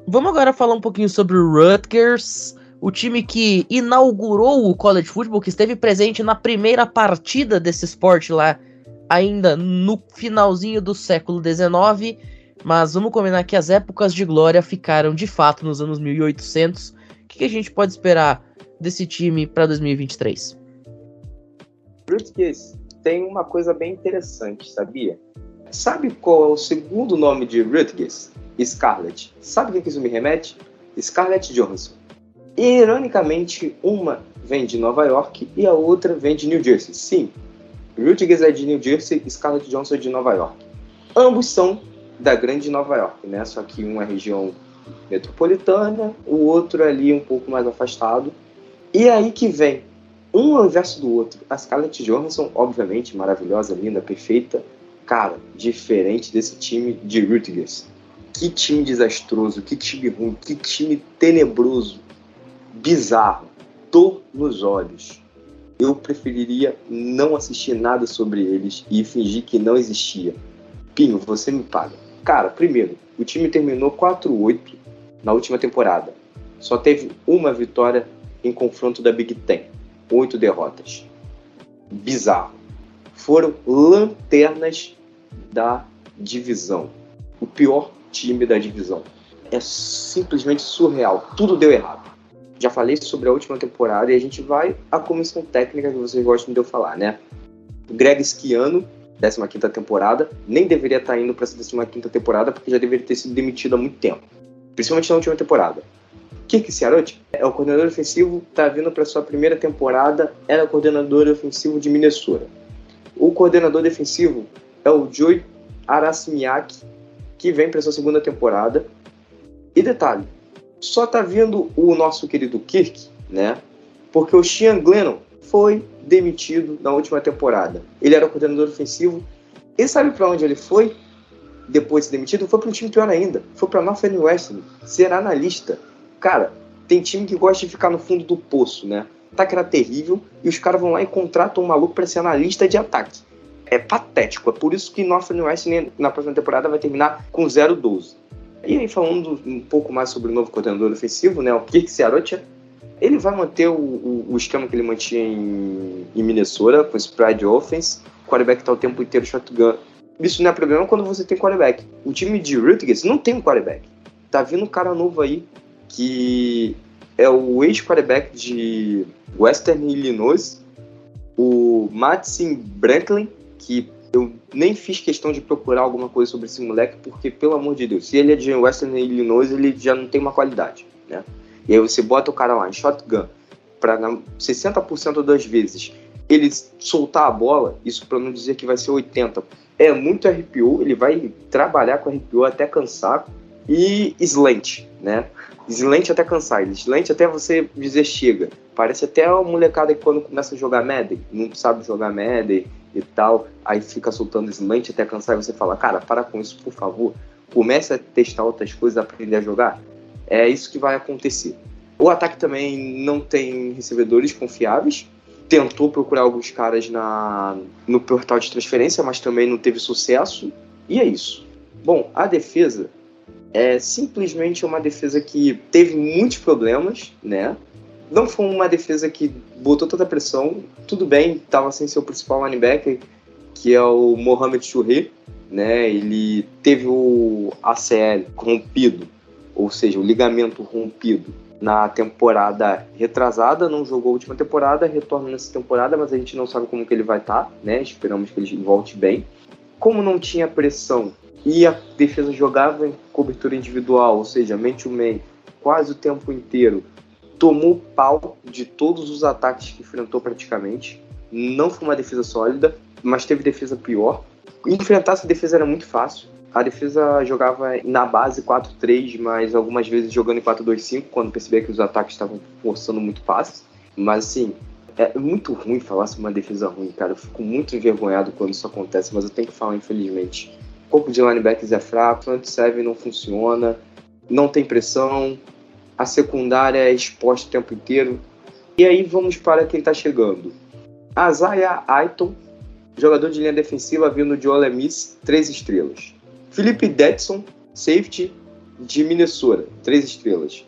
vamos agora falar um pouquinho sobre o Rutgers, o time que inaugurou o college football, que esteve presente na primeira partida desse esporte lá, ainda no finalzinho do século XIX. Mas vamos combinar que as épocas de glória ficaram de fato nos anos 1800. O que, que a gente pode esperar desse time para 2023? Rutgers tem uma coisa bem interessante, sabia? Sabe qual é o segundo nome de Rutgers? Scarlett. Sabe o que isso me remete? Scarlett Johansson. E, ironicamente, uma vem de Nova York e a outra vem de New Jersey. Sim, Rutgers é de New Jersey e Scarlett Johansson é de Nova York. Ambos são da grande Nova York, né? Só que um é região metropolitana, o outro é ali um pouco mais afastado. E é aí que vem um ao inverso do outro. A Scarlett Johansson, obviamente, maravilhosa, linda, perfeita. Cara, diferente desse time de Rutgers. Que time desastroso, que time ruim, que time tenebroso, bizarro, dor nos olhos. Eu preferiria não assistir nada sobre eles e fingir que não existia. Pinho, você me paga. Cara, primeiro, o time terminou 4-8 na última temporada. Só teve uma vitória em confronto da Big Ten. Oito derrotas. Bizarro. Foram lanternas da divisão. O pior time da divisão. É simplesmente surreal. Tudo deu errado. Já falei sobre a última temporada e a gente vai à comissão técnica que vocês gostam de eu falar, né? O Greg Schiano, 15 temporada, nem deveria estar indo para essa 15 temporada porque já deveria ter sido demitido há muito tempo. Principalmente na última temporada. Kirk Ciarotti é o coordenador ofensivo, está vindo para sua primeira temporada, era coordenador ofensivo de Minnesota. O coordenador defensivo é o Joey Arasimiak, que vem para sua segunda temporada. E detalhe, só tá vindo o nosso querido Kirk, né? Porque o Sean Glennon foi demitido na última temporada. Ele era o coordenador ofensivo. E sabe para onde ele foi? Depois de demitido, foi para um time pior ainda. Foi para Northwestern, ser analista. Cara, tem time que gosta de ficar no fundo do poço, né? Tá que era terrível e os caras vão lá e contratam um maluco para ser analista de ataque. É patético. É por isso que Northwestern na próxima temporada vai terminar com 0-12. E aí, falando um pouco mais sobre o novo coordenador ofensivo, né, o Kirk Ciarotia, ele vai manter o, o, o, esquema que ele mantinha em, em Minnesota, com spread offense, o quarterback tá o tempo inteiro shotgun. Isso não é problema quando você tem quarterback. O time de Rutgers não tem um quarterback. Tá vindo um cara novo aí, que é o ex-quarterback de Western Illinois, o Matson Brantley, que eu nem fiz questão de procurar alguma coisa sobre esse moleque, porque, pelo amor de Deus, se ele é de Western Illinois, ele já não tem uma qualidade, né? E aí você bota o cara lá em shotgun, para 60% das vezes ele soltar a bola, isso para não dizer que vai ser 80%. É muito RPO, ele vai trabalhar com RPO até cansar, e slant, né? Slant até cansar, slant até você dizer chega. Parece até uma molecada que quando começa a jogar Madden, não sabe jogar Madden, e tal, aí fica soltando slant até cansar e você fala, cara, para com isso, por favor. Comece a testar outras coisas, aprender a jogar. É isso que vai acontecer. O ataque também não tem recebedores confiáveis. Tentou procurar alguns caras na, no portal de transferência, mas também não teve sucesso. E é isso. Bom, a defesa é simplesmente uma defesa que teve muitos problemas, né? Não foi uma defesa que botou toda a pressão. Tudo bem, estava sem seu principal linebacker, que é o Mohamed Chouret, né? Ele teve o ACL rompido ou seja, o ligamento rompido na temporada retrasada, não jogou a última temporada, retorna nessa temporada, mas a gente não sabe como que ele vai estar, tá, né? Esperamos que ele volte bem. Como não tinha pressão e a defesa jogava em cobertura individual, ou seja, mente o man quase o tempo inteiro, tomou pau de todos os ataques que enfrentou praticamente. Não foi uma defesa sólida, mas teve defesa pior. Enfrentar essa defesa era muito fácil. A defesa jogava na base 4-3, mas algumas vezes jogando em 4-2-5, quando percebia que os ataques estavam forçando muito passes. Mas assim, é muito ruim falar sobre uma defesa ruim, cara. Eu fico muito envergonhado quando isso acontece, mas eu tenho que falar, infelizmente. O corpo de linebackers é fraco, front seven não funciona, não tem pressão, a secundária é exposta o tempo inteiro. E aí vamos para quem está chegando. Azaya Aiton, jogador de linha defensiva vindo de Ole Miss, três estrelas. Felipe Detson, safety de Minnesota, três estrelas.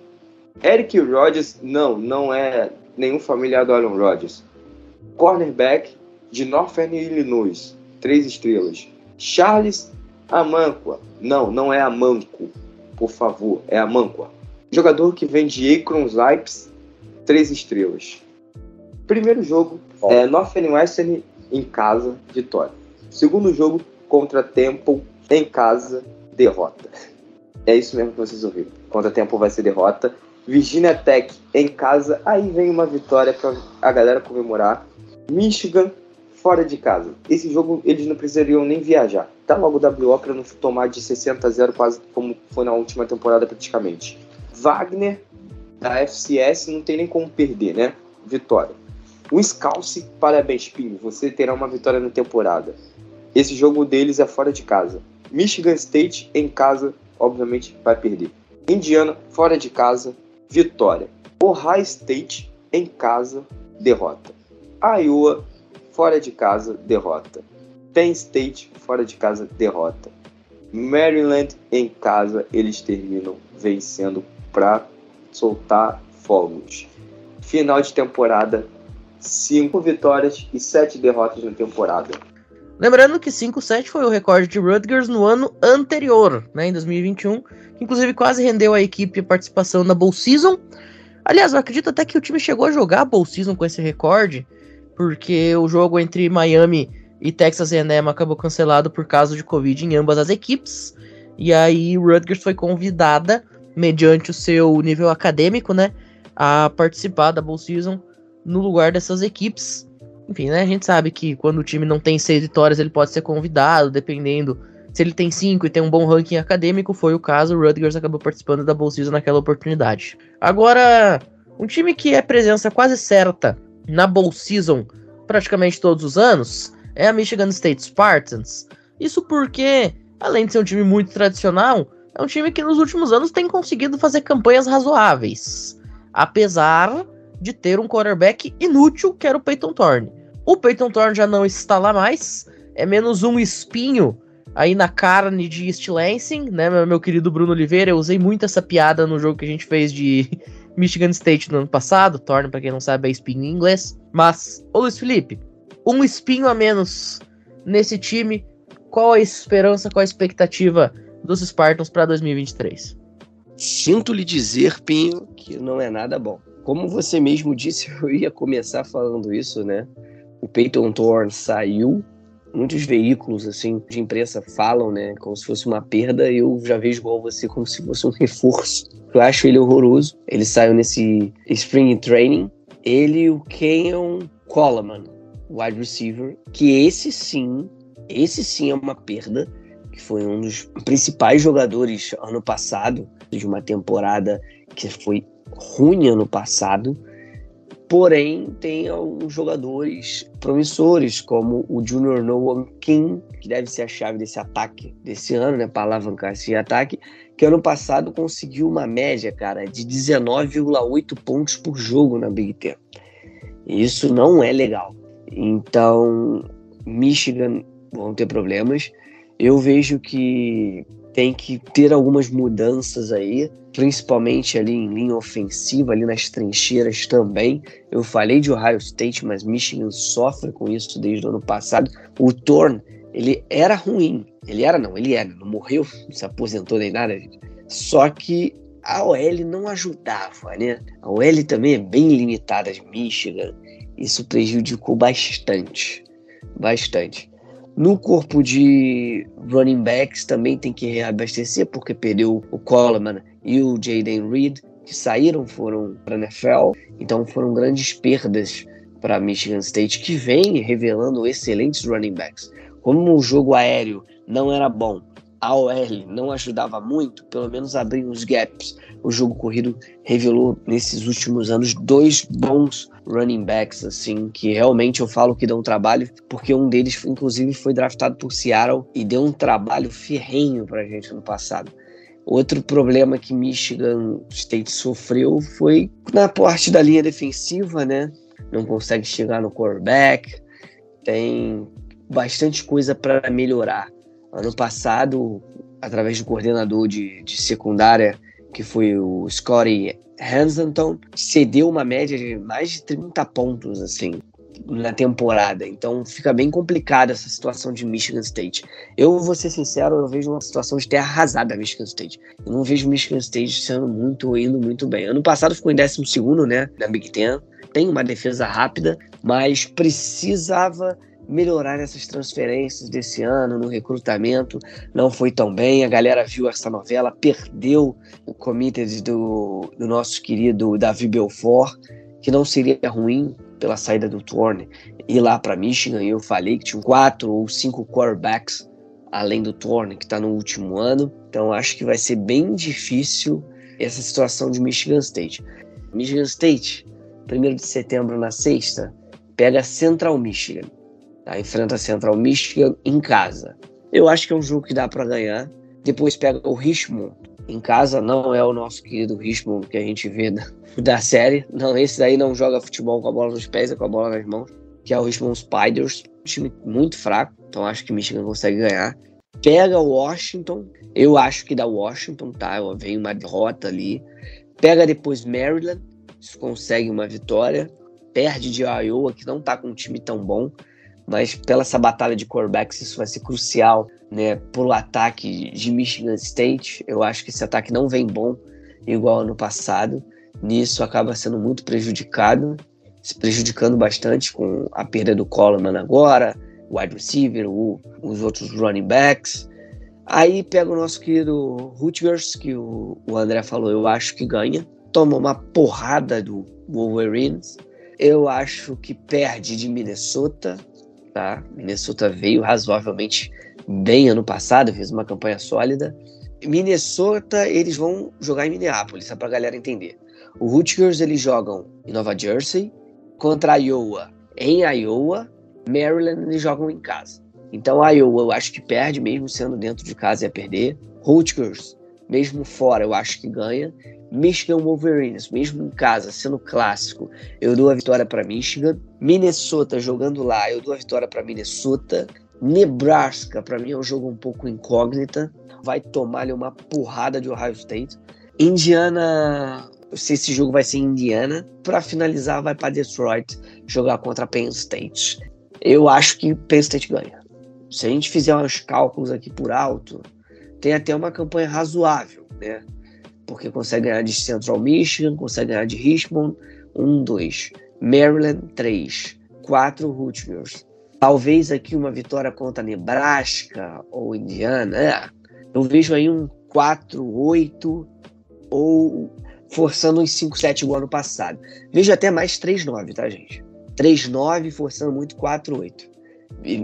Eric Rodgers, não, não é nenhum familiar do Aaron Rodgers. Cornerback de Northern Illinois, três estrelas. Charles Amanqua, não, não é Amanco, por favor, é Amanqua. Jogador que vem de Akron Leipzig, três estrelas. Primeiro jogo, oh. é Northern em casa, vitória. Segundo jogo, contra Temple em casa, derrota. É isso mesmo que vocês ouviram. Contra Temple vai ser derrota. Virginia Tech em casa, aí vem uma vitória para a galera comemorar. Michigan fora de casa. Esse jogo eles não precisariam nem viajar. Tá logo o WO para não tomar de 60 a 0 quase como foi na última temporada praticamente. Wagner da FCS não tem nem como perder, né? Vitória. O Scalce, parabéns, Pinho. Você terá uma vitória na temporada. Esse jogo deles é fora de casa. Michigan State em casa, obviamente, vai perder. Indiana, fora de casa, vitória. Ohio State em casa, derrota. Iowa, fora de casa, derrota. Penn State, fora de casa, derrota. Maryland em casa, eles terminam vencendo para soltar fogos. Final de temporada, cinco vitórias e sete derrotas na temporada. Lembrando que 5-7 foi o recorde de Rutgers no ano anterior, né, em 2021, que inclusive quase rendeu a equipe a participação na Bowl Season. Aliás, eu acredito até que o time chegou a jogar a Bowl Season com esse recorde, porque o jogo entre Miami e Texas A&M acabou cancelado por causa de Covid em ambas as equipes. E aí Rutgers foi convidada mediante o seu nível acadêmico, né, a participar da Bowl Season no lugar dessas equipes. Enfim, né, a gente sabe que quando o time não tem seis vitórias, ele pode ser convidado, dependendo se ele tem cinco e tem um bom ranking acadêmico, foi o caso, o Rutgers acabou participando da Bowl Season naquela oportunidade. Agora, um time que é presença quase certa na Bowl Season praticamente todos os anos é a Michigan State Spartans. Isso porque, além de ser um time muito tradicional, é um time que nos últimos anos tem conseguido fazer campanhas razoáveis, apesar de ter um quarterback inútil que era o Peyton Thorne. O Peyton Thorne já não está lá mais, é menos um espinho aí na carne de East Lansing, né, meu querido Bruno Oliveira, eu usei muito essa piada no jogo que a gente fez de [laughs] Michigan State no ano passado, Thorne, para quem não sabe, é espinho em inglês. Mas, ô Luiz Felipe, um espinho a menos nesse time, qual a esperança, qual a expectativa dos Spartans para 2023. Sinto lhe dizer, Pinho, que não é nada bom. Como você mesmo disse, [laughs] eu ia começar falando isso, né? O Peyton Thorne saiu, muitos veículos assim de imprensa falam, né, como se fosse uma perda. Eu já vejo igual você como se fosse um [laughs] reforço. Eu acho ele horroroso. Ele saiu nesse spring training. Ele o Kenyon Coleman, wide receiver, que esse sim, esse sim é uma perda que foi um dos principais jogadores ano passado, de uma temporada que foi ruim ano passado. Porém, tem alguns jogadores promissores, como o Junior Noah King, que deve ser a chave desse ataque desse ano, né, para alavancar esse ataque, que ano passado conseguiu uma média, cara, de 19,8 pontos por jogo na Big Ten. Isso não é legal. Então, Michigan vão ter problemas. Eu vejo que tem que ter algumas mudanças aí, principalmente ali em linha ofensiva, ali nas trincheiras também. Eu falei de Ohio State, mas Michigan sofre com isso desde o ano passado. O Thorne, ele era ruim. Ele era, não, ele era, não morreu, não se aposentou nem nada, gente. Só que a OL não ajudava, né? A OL também é bem limitada de Michigan. Isso prejudicou bastante. Bastante. No corpo de running backs também tem que reabastecer, porque perdeu o Coleman e o Jaden Reed, que saíram, foram para a NFL. Então foram grandes perdas para Michigan State, que vem revelando excelentes running backs. Como o jogo aéreo não era bom, a OL não ajudava muito, pelo menos abrir os gaps. O jogo corrido revelou nesses últimos anos dois bons running backs, assim, que realmente eu falo que dão trabalho, porque um deles, inclusive, foi draftado por Seattle e deu um trabalho ferrenho pra gente no passado. Outro problema que Michigan State sofreu foi na parte da linha defensiva, né? Não consegue chegar no quarterback, tem bastante coisa para melhorar. Ano passado, através do coordenador de, de secundária, que foi o Scotty Hansenton, cedeu uma média de mais de 30 pontos, assim, na temporada. Então fica bem complicada essa situação de Michigan State. Eu vou ser sincero, eu vejo uma situação de terra arrasada Michigan State. Eu não vejo Michigan State sendo muito, indo muito bem. Ano passado ficou em 12 né, na Big Ten. Tem uma defesa rápida, mas precisava melhorar essas transferências desse ano, no recrutamento, não foi tão bem. A galera viu essa novela, perdeu o committed do, do nosso querido Davi Belfort, que não seria ruim pela saída do Thorne ir lá para Michigan. Eu falei que tinham quatro ou cinco quarterbacks além do Thorne, que está no último ano. Então acho que vai ser bem difícil essa situação de Michigan State. Michigan State, 1 de setembro na sexta, pega Central Michigan. Tá? Enfrenta a Central Michigan em casa. Eu acho que é um jogo que dá para ganhar. Depois pega o Richmond em casa. Não é o nosso querido Richmond que a gente vê da, da série. Não, esse daí não joga futebol com a bola nos pés, é com a bola nas mãos. Que é o Richmond Spiders. Um time muito fraco. Então acho que Michigan consegue ganhar. Pega o Washington. Eu acho que dá Washington, tá? Vem uma derrota ali. Pega depois Maryland. Consegue uma vitória. Perde de Iowa, que não tá com um time tão bom mas pela essa batalha de quarterbacks isso vai ser crucial, né, pro ataque de Michigan State. Eu acho que esse ataque não vem bom igual ano passado. Nisso acaba sendo muito prejudicado, se prejudicando bastante com a perda do Coleman agora, o wide receiver, o, os outros running backs. Aí pega o nosso querido Rutgers, que o, o André falou, eu acho que ganha. Toma uma porrada do Wolverines. Eu acho que perde de Minnesota tá? Minnesota veio razoavelmente bem ano passado, fez uma campanha sólida. Minnesota, eles vão jogar em Minneapolis, só pra galera entender. O Rutgers, eles jogam em Nova Jersey, contra a Iowa em Iowa, Maryland, eles jogam em casa. Então a Iowa eu acho que perde, mesmo sendo dentro de casa ia perder. Rutgers, mesmo fora, eu acho que ganha. Michigan Wolverines, mesmo em casa, sendo clássico, eu dou a vitória para Michigan. Minnesota jogando lá, eu dou a vitória para Minnesota. Nebraska, para mim é um jogo um pouco incógnita, vai tomar-lhe uma porrada de Ohio State. Indiana, se esse jogo vai ser em Indiana. Para finalizar, vai para Detroit jogar contra Penn State. Eu acho que Penn State ganha. Se a gente fizer uns cálculos aqui por alto, tem até uma campanha razoável, né? Porque consegue ganhar de Central Michigan, consegue ganhar de Richmond, 1, 2. Maryland, 3. 4 Rutgers. Talvez aqui uma vitória contra Nebraska ou Indiana. É, eu vejo aí um 4, 8 ou forçando uns 5, 7 igual ano passado. Vejo até mais 3, 9, tá, gente? 3, 9, forçando muito 4, 8.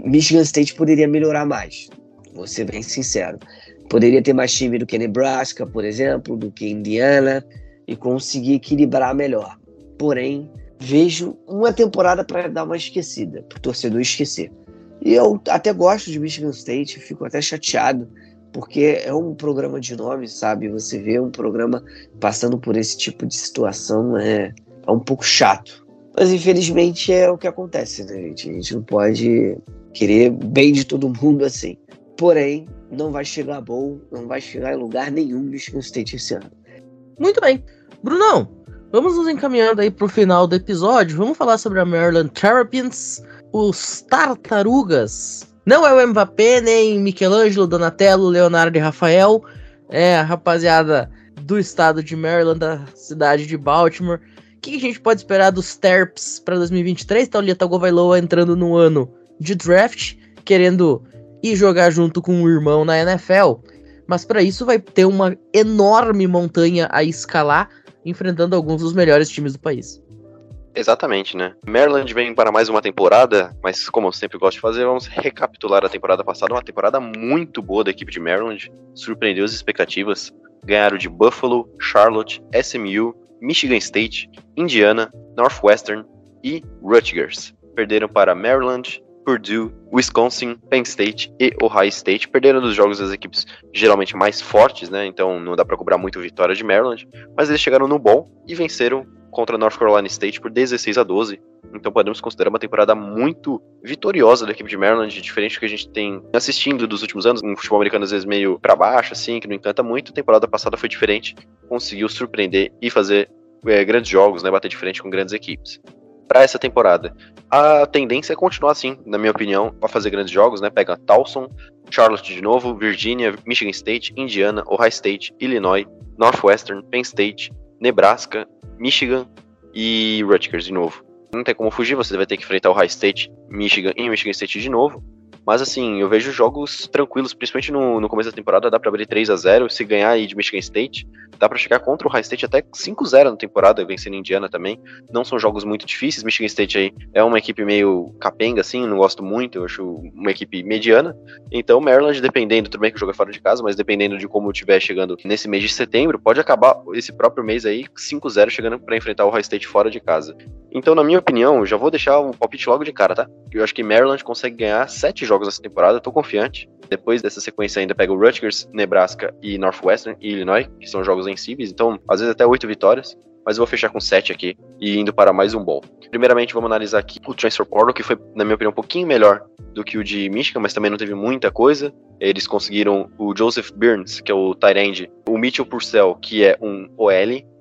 Michigan State poderia melhorar mais, vou ser bem sincero. Poderia ter mais time do que Nebraska, por exemplo, do que Indiana, e conseguir equilibrar melhor. Porém, vejo uma temporada para dar uma esquecida, para o torcedor esquecer. E eu até gosto de Michigan State, fico até chateado, porque é um programa de nome, sabe? Você vê um programa passando por esse tipo de situação é, é um pouco chato. Mas infelizmente é o que acontece, né, gente? A gente não pode querer bem de todo mundo assim. Porém, não vai chegar bom, não vai chegar em lugar nenhum Michigan State esse ano. Muito bem. Brunão, vamos nos encaminhando aí pro final do episódio. Vamos falar sobre a Maryland Terrapins, os Tartarugas. Não é o Mbappé, nem Michelangelo, Donatello, Leonardo e Rafael. É a rapaziada do estado de Maryland, da cidade de Baltimore. O que a gente pode esperar dos Terps para 2023? Então, o Tagovailoa entrando no ano de draft, querendo ir jogar junto com o irmão na NFL. Mas para isso vai ter uma enorme montanha a escalar, enfrentando alguns dos melhores times do país. Exatamente, né? Maryland vem para mais uma temporada, mas como eu sempre gosto de fazer, vamos recapitular a temporada passada. Uma temporada muito boa da equipe de Maryland, surpreendeu as expectativas. Ganharam de Buffalo, Charlotte, SMU, Michigan State, Indiana, Northwestern e Rutgers. Perderam para Maryland, Purdue, Wisconsin, Penn State e Ohio State. Perderam dos jogos das equipes geralmente mais fortes, né? Então não dá para cobrar muito vitória de Maryland, mas eles chegaram no bom e venceram contra North Carolina State por 16 a 12. Então podemos considerar uma temporada muito vitoriosa da equipe de Maryland, diferente do que a gente tem assistindo dos últimos anos, um futebol americano às vezes meio para baixo, assim, que não encanta muito. A temporada passada foi diferente, conseguiu surpreender e fazer é, grandes jogos, né, bater de frente com grandes equipes. Para essa temporada, a tendência é continuar assim, na minha opinião, a fazer grandes jogos, né? Pega Towson, Charlotte de novo, Virginia, Michigan State, Indiana, Ohio State, Illinois, Northwestern, Penn State, Nebraska, Michigan e Rutgers de novo. Não tem como fugir, você vai ter que enfrentar o High State, Michigan e Michigan State de novo. Mas assim, eu vejo jogos tranquilos, principalmente no, no começo da temporada, dá para abrir 3 a 0 Se ganhar aí de Michigan State, dá para chegar contra o High State até 5-0 na temporada, vencendo Indiana também. Não são jogos muito difíceis. Michigan State aí é uma equipe meio capenga, assim, não gosto muito, eu acho uma equipe mediana. Então, Maryland, dependendo, bem que o jogo é fora de casa, mas dependendo de como estiver chegando nesse mês de setembro, pode acabar esse próprio mês aí 5-0 chegando para enfrentar o High State fora de casa. Então, na minha opinião, já vou deixar o palpite logo de cara, tá? Eu acho que Maryland consegue ganhar 7 jogos essa temporada, tô confiante. Depois dessa sequência ainda pega o Rutgers, Nebraska e Northwestern e Illinois, que são jogos vencíveis, então às vezes até oito vitórias. Mas eu vou fechar com sete aqui e indo para mais um ball. Primeiramente, vamos analisar aqui o Transfer Portal, que foi, na minha opinião, um pouquinho melhor do que o de Michigan, mas também não teve muita coisa. Eles conseguiram o Joseph Burns, que é o tight end, o Mitchell Purcell, que é um OL,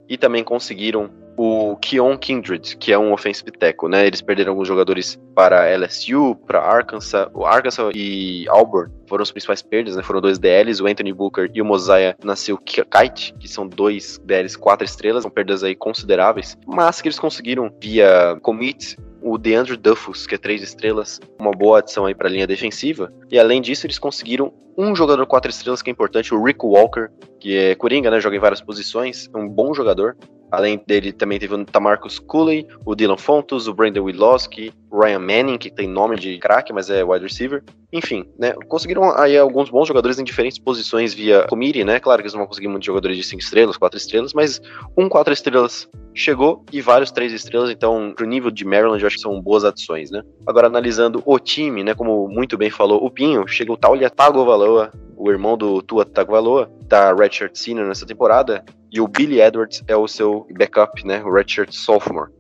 e também conseguiram o Keon Kindred, que é um offensive tackle, né? Eles perderam alguns jogadores para LSU, para Arkansas, o Arkansas e Auburn foram os principais perdas, né? Foram dois DLs, o Anthony Booker e o Mosiah Nasceu Kite, que são dois DLs quatro estrelas, são perdas aí consideráveis, mas que eles conseguiram via commit o DeAndre Duffus, que é três estrelas, uma boa adição aí para a linha defensiva. E além disso, eles conseguiram um jogador quatro estrelas que é importante, o Rick Walker, que é coringa, né? Joga em várias posições, é um bom jogador. Além dele, também teve o Tamarcus Cooley, o Dylan Fontos, o Brandon Wilowski, o Ryan Manning, que tem nome de craque, mas é wide receiver. Enfim, né? Conseguiram aí alguns bons jogadores em diferentes posições via committee, né? Claro que eles não vão conseguir muitos jogadores de 5 estrelas, 4 estrelas, mas um 4 estrelas chegou e vários 3 estrelas, então pro nível de Maryland eu acho que são boas adições, né? Agora analisando o time, né? Como muito bem falou o Pinho, chega o Taulia Tagovailoa, o irmão do Tua Tagovailoa, da Redshirt Senior nessa temporada, e o Billy Edwards é o seu backup, né? O Redshirt Sophomore.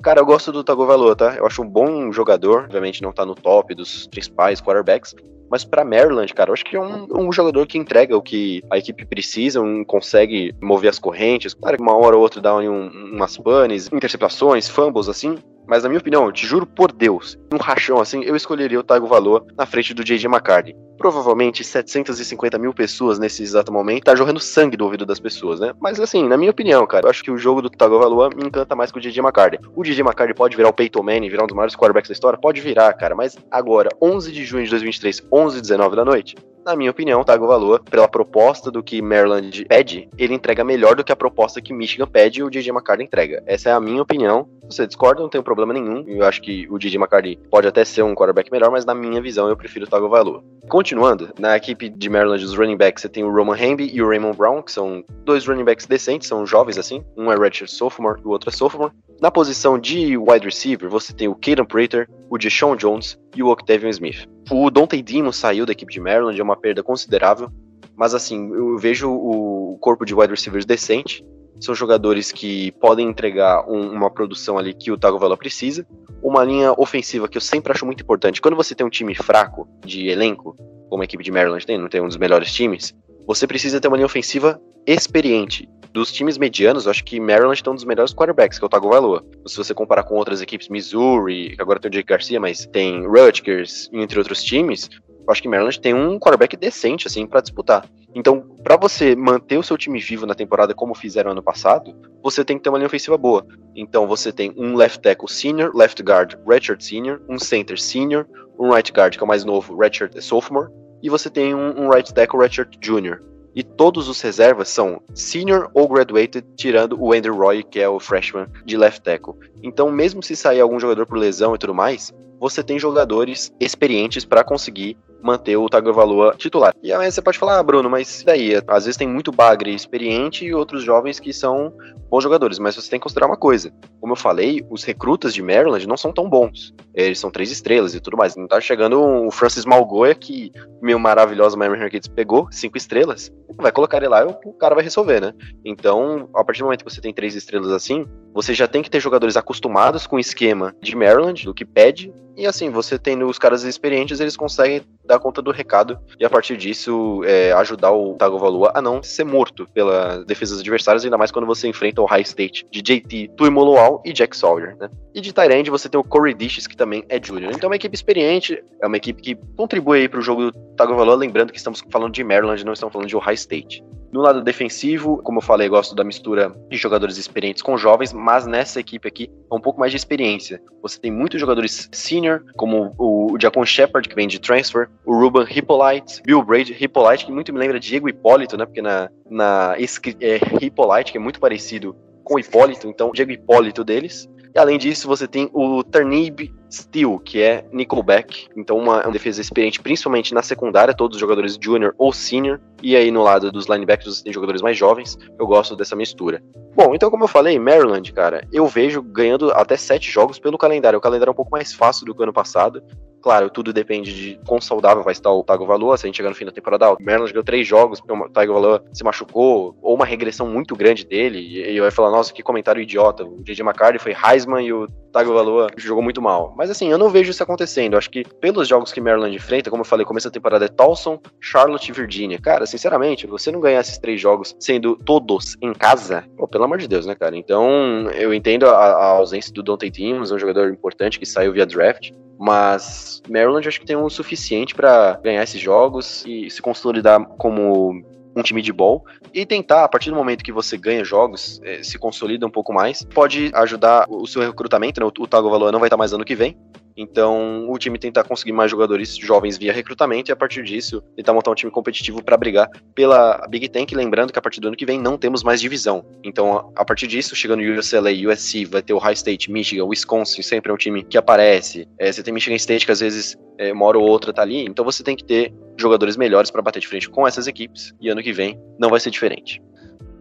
Cara, eu gosto do Tagovailoa, tá? Eu acho um bom jogador, obviamente não tá no top dos principais quarterbacks, mas para Maryland, cara, eu acho que é um, um, jogador que entrega o que a equipe precisa, um, consegue mover as correntes. Claro que uma hora ou outra dá um, umas panes, interceptações, fumbles, assim. Mas na minha opinião, eu te juro por Deus, um rachão assim, eu escolheria o Tago Valor na frente do J.J. McCarthy. Provavelmente 750 mil pessoas nesse exato momento tá jorrando sangue do ouvido das pessoas, né? Mas assim, na minha opinião, cara, eu acho que o jogo do Tago Valor me encanta mais que o J.J. McCarthy. O J.J. McCarthy pode virar o Peyton Manning, virar um dos maiores quarterbacks da história? Pode virar, cara, mas agora, 11 de junho de 2023, 11 e 19 da noite, na minha opinião, o Tago Valor, pela proposta do que Maryland pede, ele entrega melhor do que a proposta que Michigan pede e o DJ McCarthy entrega. Essa é a minha opinião. Você discorda, não tem problema nenhum. Eu acho que o DJ McCarthy pode até ser um quarterback melhor, mas na minha visão eu prefiro o Tago Valor. Continuando, na equipe de Maryland, os running backs, você tem o Roman Hamby e o Raymond Brown, que são dois running backs decentes, são jovens assim. Um é redshirt sophomore e o outro é sophomore. Na posição de wide receiver, você tem o Caden Prater, o Deshaun Jones e o Octavian Smith. O Dante Dimo saiu da equipe de Maryland, é uma perda considerável, mas assim, eu vejo o corpo de wide receivers decente. São jogadores que podem entregar um, uma produção ali que o Tagovailoa precisa. Uma linha ofensiva que eu sempre acho muito importante. Quando você tem um time fraco de elenco, como a equipe de Maryland tem, não tem um dos melhores times, você precisa ter uma linha ofensiva experiente. Dos times medianos, acho que Maryland tem um dos melhores quarterbacks, que é o Tagovailoa. Se você comparar com outras equipes, Missouri, agora tem o Jake Garcia, mas tem Rutgers, entre outros times, acho que Maryland tem um quarterback decente, assim, para disputar. Então, para você manter o seu time vivo na temporada como fizeram ano passado, você tem que ter uma linha ofensiva boa. Então, você tem um left tackle senior, left guard redshirt senior, um center senior, um right guard que é o mais novo, redshirt sophomore, e você tem um, um right tackle redshirt junior. E todos os reservas são senior ou graduated, tirando o Andrew Roy, que é o freshman de left tackle. Então, mesmo se sair algum jogador por lesão e tudo mais, você tem jogadores experientes para conseguir manter o Tagovailoa titular. E aí você pode falar, ah, Bruno, mas daí? Às vezes tem muito bagre experiente e outros jovens que são bons jogadores, mas você tem que considerar uma coisa. Como eu falei, os recrutas de Maryland não são tão bons. Eles são três estrelas e tudo mais. Não tá chegando o Francis Malgoia, que meu maravilhoso Miami Hurricanes pegou, cinco estrelas. Vai colocar ele lá e o cara vai resolver, né? Então, a partir do momento que você tem três estrelas assim, você já tem que ter jogadores acostumados com o esquema de Maryland, do que pede, e assim, você tendo os caras experientes, eles conseguem dar conta do recado e a partir disso é, ajudar o Tagovailoa a não ser morto pelas defesas adversárias, ainda mais quando você enfrenta o High State de JT Tuimoloau e Jack Sawyer, né? E de Tyrande você tem o Corey Dishes, que também é junior. Então é uma equipe experiente, é uma equipe que contribui aí pro jogo do Tagovailoa, lembrando que estamos falando de Maryland, não estamos falando de Ohio State. No lado defensivo, como eu falei, gosto da mistura de jogadores experientes com jovens, mas nessa equipe aqui é um pouco mais de experiência. Você tem muitos jogadores senior, como o Jacon Shepard, que vem de transfer, o Ruben Hippolyte, Bill Braid Hippolyte, que muito me lembra Diego Hipólito, né? Porque na, na é, Hippolyte, que é muito parecido com Hipólito, então Diego Hipólito deles. E além disso, você tem o Turnib Steel, que é Nickelback. Então, uma, uma, defesa experiente, principalmente na secundária, todos os jogadores junior ou senior. E aí, no lado dos linebackers, você tem jogadores mais jovens. Eu gosto dessa mistura. Bom, então, como eu falei, Maryland, cara, eu vejo ganhando até sete jogos pelo calendário. O calendário é um pouco mais fácil do que o ano passado. Claro, tudo depende de quão saudável vai estar o Tagovailoa. Se a gente chegar no fim da temporada, o Maryland ganhou três jogos o Tagovailoa se machucou, ou uma regressão muito grande dele, e, vai falar, nossa, que comentário idiota. O J.J. McCarthy foi Heisman e o Tagovailoa jogou muito mal. Mas assim, eu não vejo isso acontecendo. acho que pelos jogos que Maryland enfrenta, como eu falei, começo da temporada é Towson, Charlotte e Virginia. Cara, sinceramente, você não ganhar esses três jogos sendo todos em casa, pô, pelo amor de Deus, né, cara? Então, eu entendo a, a ausência do Dante Timmons, um jogador importante que saiu via draft, mas Maryland acho que tem o suficiente para ganhar esses jogos e se consolidar como um time de ball e tentar, a partir do momento que você ganha jogos, é, se consolida um pouco mais, pode ajudar o seu recrutamento, né? O, o Tagovailoa não vai estar mais ano que vem, então, o time tentar conseguir mais jogadores jovens via recrutamento e a partir disso tentar montar um time competitivo para brigar pela Big Ten, lembrando que a partir do ano que vem não temos mais divisão. Então, a partir disso, chegando UCLA, USC, vai ter o High State, Michigan, Wisconsin, sempre é um time que aparece. É, você tem Michigan State que às vezes é, uma hora ou outra tá ali, então você tem que ter jogadores melhores para bater de frente com essas equipes e ano que vem não vai ser diferente.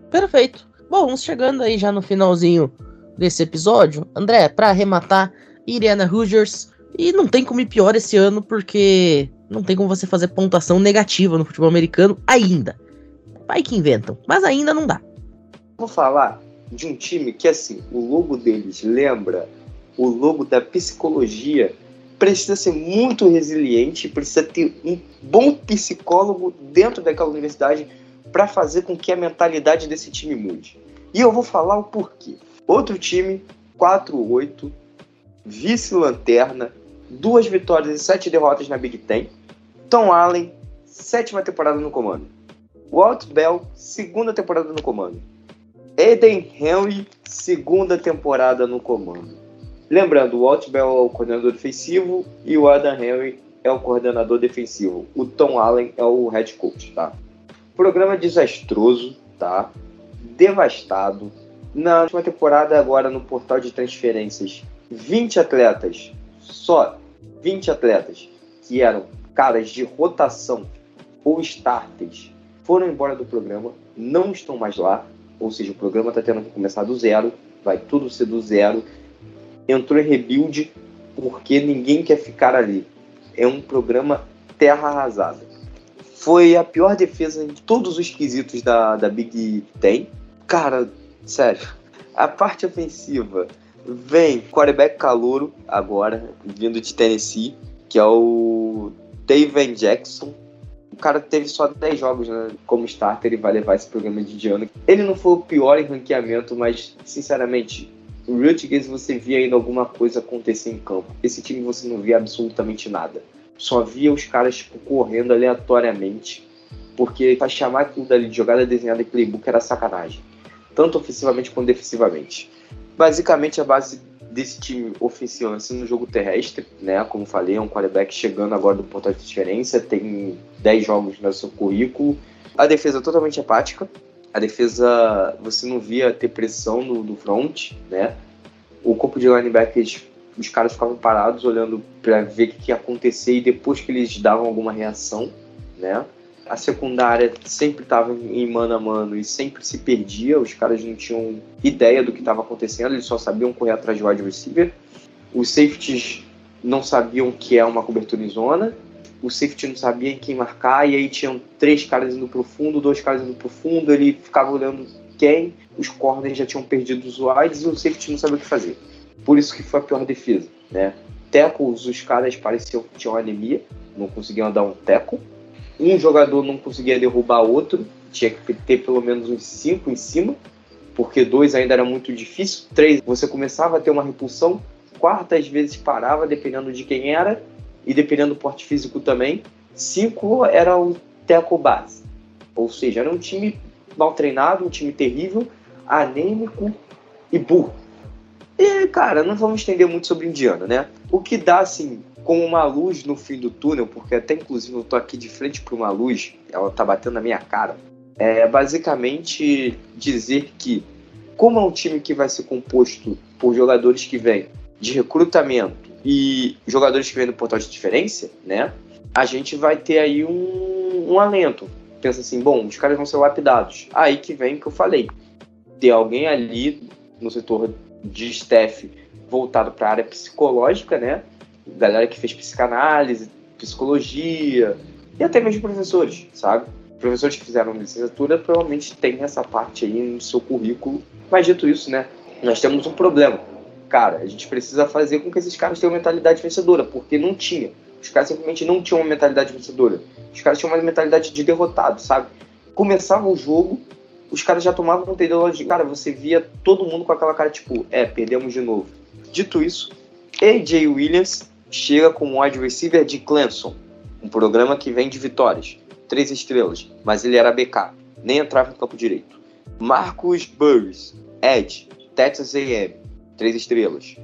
Perfeito. Bom, vamos chegando aí já no finalzinho desse episódio. André, para arrematar, Iriana Hoosiers. E não tem como ir pior esse ano, porque não tem como você fazer pontuação negativa no futebol americano ainda. Vai que inventam, mas ainda não dá. Vou falar de um time que, assim, o logo deles lembra o logo da psicologia. Precisa ser muito resiliente, precisa ter um bom psicólogo dentro daquela universidade para fazer com que a mentalidade desse time mude. E eu vou falar o porquê. Outro time, 4-8, vice-lanterna, duas vitórias e sete derrotas na Big Ten. Tom Allen, sétima temporada no comando. Walt Bell, segunda temporada no comando. Eden Henry, segunda temporada no comando. Lembrando, o Walt Bell é o coordenador defensivo e o Adam Henry é o coordenador defensivo. O Tom Allen é o head coach, tá? Programa desastroso, tá? Devastado. Na última temporada, agora no portal de transferências, 20 atletas, só 20 atletas que eram caras de rotação ou starters foram embora do programa, não estão mais lá, ou seja, o programa está tendo que começar do zero, vai tudo ser do zero. Entrou em rebuild porque ninguém quer ficar ali. É um programa terra arrasada. Foi a pior defesa em todos os quesitos da, da Big Ten. Cara, sério, a parte ofensiva Vem quarterback calouro agora, vindo de Tennessee, que é o David Jackson. O cara teve só 10 jogos né, como starter e vai levar esse programa de ano. Ele não foi o pior em ranqueamento, mas, sinceramente, o Rutgers você via ainda alguma coisa acontecer em campo. Esse time você não via absolutamente nada. só via os caras tipo, correndo aleatoriamente, porque para chamar aquilo dali de jogada desenhada em playbook era sacanagem, tanto ofensivamente quanto defensivamente. Basicamente a base desse time ofensivo assim, no jogo terrestre, né? Como falei, é um quarterback chegando agora do portal de diferença, tem 10 jogos no seu currículo. A defesa totalmente apática. A defesa, você não via ter pressão no, no front, né? O corpo de linebackers, os caras ficavam parados olhando para ver o que ia acontecer e depois que eles davam alguma reação, né? A secundária sempre estava em mano a mano e sempre se perdia. Os caras não tinham ideia do que estava acontecendo, eles só sabiam correr atrás de wide receiver. Os safeties não sabiam que é uma cobertura em zona. O safety não sabia em quem marcar, e aí tinham três caras indo pro fundo, dois caras indo pro fundo, ele ficava olhando quem, os corners já tinham perdido os wides e o safety não sabia o que fazer. Por isso que foi a pior defesa, né? Tackles, os caras pareciam que tinham anemia, não conseguiam dar um teco um jogador não conseguia derrubar outro, tinha que ter pelo menos uns cinco em cima, porque dois ainda era muito difícil, três você começava a ter uma repulsão, quarta às vezes parava, dependendo de quem era, e dependendo do porte físico também, cinco era o teco base, ou seja, era um time mal treinado, um time terrível, anêmico e burro. E, cara, não vamos entender muito sobre Indiana, né? O que dá, assim, com uma luz no fim do túnel, porque até inclusive eu tô aqui de frente para uma luz, ela tá batendo na minha cara. É basicamente dizer que, como é um time que vai ser composto por jogadores que vêm de recrutamento e jogadores que vêm do portal de diferença, né? A gente vai ter aí um, um alento. Pensa assim, bom, os caras vão ser lapidados. Aí que vem o que eu falei. Ter alguém ali no setor de staff voltado para a área psicológica, né? galera que fez psicanálise, psicologia e até mesmo professores, sabe? Professores que fizeram licenciatura provavelmente têm essa parte aí no seu currículo. Mas dito isso, né? Nós temos um problema. Cara, a gente precisa fazer com que esses caras tenham mentalidade vencedora, porque não tinha. Os caras simplesmente não tinham uma mentalidade vencedora. Os caras tinham uma mentalidade de derrotado, sabe? Começava o jogo, os caras já tomavam conteúdo de. Cara, você via todo mundo com aquela cara tipo, é, perdemos de novo. Dito isso, AJ Williams chega como wide receiver de Clemson, um programa que vem de vitórias, três estrelas, mas ele era BK, nem entrava no campo direito. Marcus Burris, Ed, Texas A&M, três estrelas.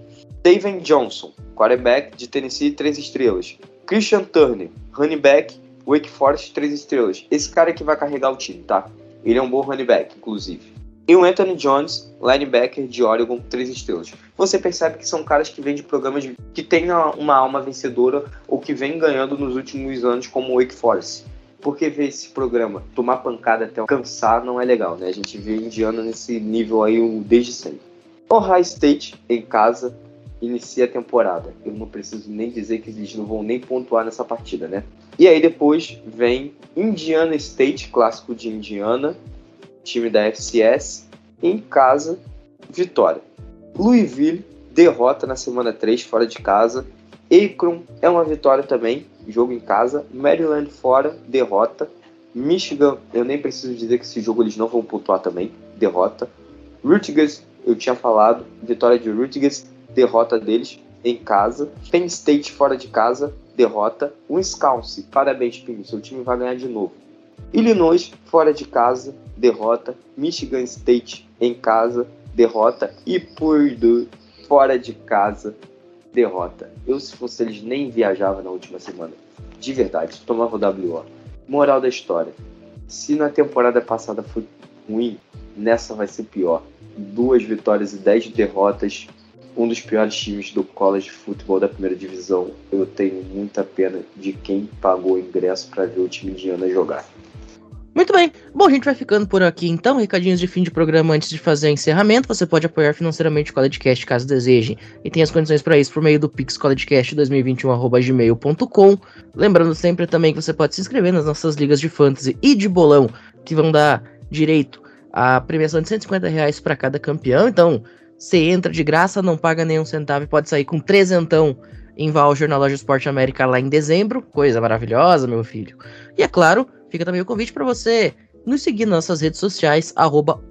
David Johnson, quarterback de Tennessee, três estrelas. Christian Turner, running back, Wake Forest, três estrelas. Esse cara é que vai carregar o time, tá? Ele é um bom running back, inclusive. E o Anthony Jones, linebacker de Oregon, três estrelas. Você percebe que são caras que vêm de programas que têm uma alma vencedora ou que vêm ganhando nos últimos anos, como o Wake Forest. Porque ver esse programa tomar pancada até cansar não é legal, né? A gente vê Indiana nesse nível aí desde sempre. Ohio State, em casa, inicia a temporada. Eu não preciso nem dizer que eles não vão nem pontuar nessa partida, né? E aí depois vem Indiana State, clássico de Indiana, time da FCS, em casa, vitória. Louisville derrota na semana 3 fora de casa. Akron é uma vitória também, jogo em casa. Maryland fora, derrota. Michigan, eu nem preciso dizer que esse jogo eles não vão pontuar também, derrota. Rutgers, eu tinha falado, vitória de Rutgers, derrota deles em casa. Penn State fora de casa, derrota. Wisconsin, parabéns, Pinho, seu time vai ganhar de novo. Illinois fora de casa, derrota. Michigan State em casa, derrota. E Purdue fora de casa, derrota. Eu, se fosse eles, nem viajava na última semana. De verdade, tomava o WO. Moral da história: se na temporada passada foi ruim, nessa vai ser pior. Duas vitórias e dez derrotas. Um dos piores times do college futebol da primeira divisão. Eu tenho muita pena de quem pagou o ingresso para ver o time de Ana jogar. Muito bem. Bom, a gente vai ficando por aqui então. Recadinhos de fim de programa antes de fazer encerramento. Você pode apoiar financeiramente o CollegeCast caso deseje. E tem as condições para isso por meio do Pix CollegeCast 2021.gmail.com. Lembrando sempre também que você pode se inscrever nas nossas ligas de fantasy e de bolão, que vão dar direito a premiação de 150 reais para cada campeão. Então, você entra de graça, não paga nenhum centavo e pode sair com trezentão em voucher na loja Esporte América lá em dezembro. Coisa maravilhosa, meu filho. E é claro Fica também o convite para você nos seguir nas nossas redes sociais, arroba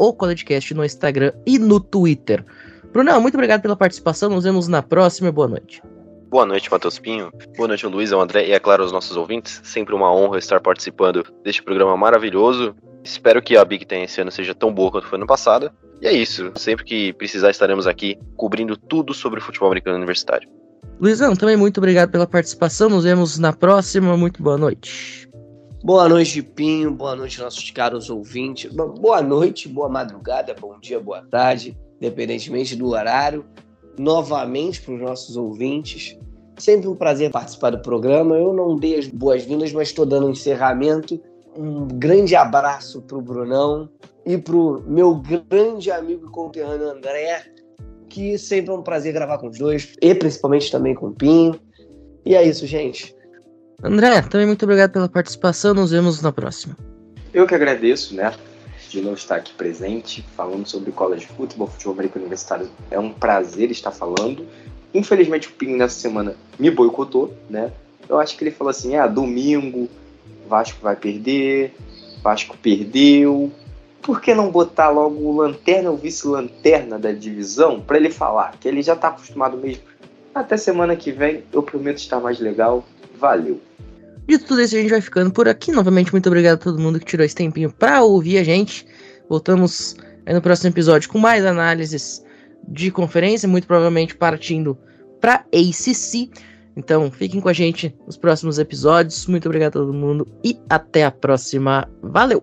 no Instagram e no Twitter. Brunão, muito obrigado pela participação. Nos vemos na próxima. Boa noite. Boa noite, Matheus Pinho. Boa noite, Luiz, André e, é claro, aos nossos ouvintes. Sempre uma honra estar participando deste programa maravilhoso. Espero que a Big Ten esse ano seja tão boa quanto foi no passado. E é isso. Sempre que precisar, estaremos aqui cobrindo tudo sobre o futebol americano universitário. Luizão, também muito obrigado pela participação. Nos vemos na próxima. Muito boa noite. Boa noite, Pinho. Boa noite, nossos caros ouvintes. Boa noite, boa madrugada, bom dia, boa tarde, independentemente do horário. Novamente para os nossos ouvintes. Sempre um prazer participar do programa. Eu não dei as boas-vindas, mas estou dando um encerramento. Um grande abraço para o Brunão e para o meu grande amigo e conterrâneo André, que sempre é um prazer gravar com os dois, e principalmente também com o Pinho. E é isso, gente. André, também muito obrigado pela participação. Nos vemos na próxima. Eu que agradeço, né? De não estar aqui presente, falando sobre college futebol, futebol americano universitário. É um prazer estar falando. Infelizmente o Pinho nessa semana me boicotou, né? Eu acho que ele falou assim: ah, domingo, Vasco vai perder, Vasco perdeu. Por que não botar logo o lanterna ou vice-lanterna da divisão para ele falar? Que ele já tá acostumado mesmo. Até semana que vem, eu prometo estar mais legal. Valeu! De tudo isso, a gente vai ficando por aqui. Novamente, muito obrigado a todo mundo que tirou esse tempinho para ouvir a gente. Voltamos no próximo episódio com mais análises de conferência, muito provavelmente partindo para ACC. Então, fiquem com a gente nos próximos episódios. Muito obrigado a todo mundo e até a próxima. Valeu!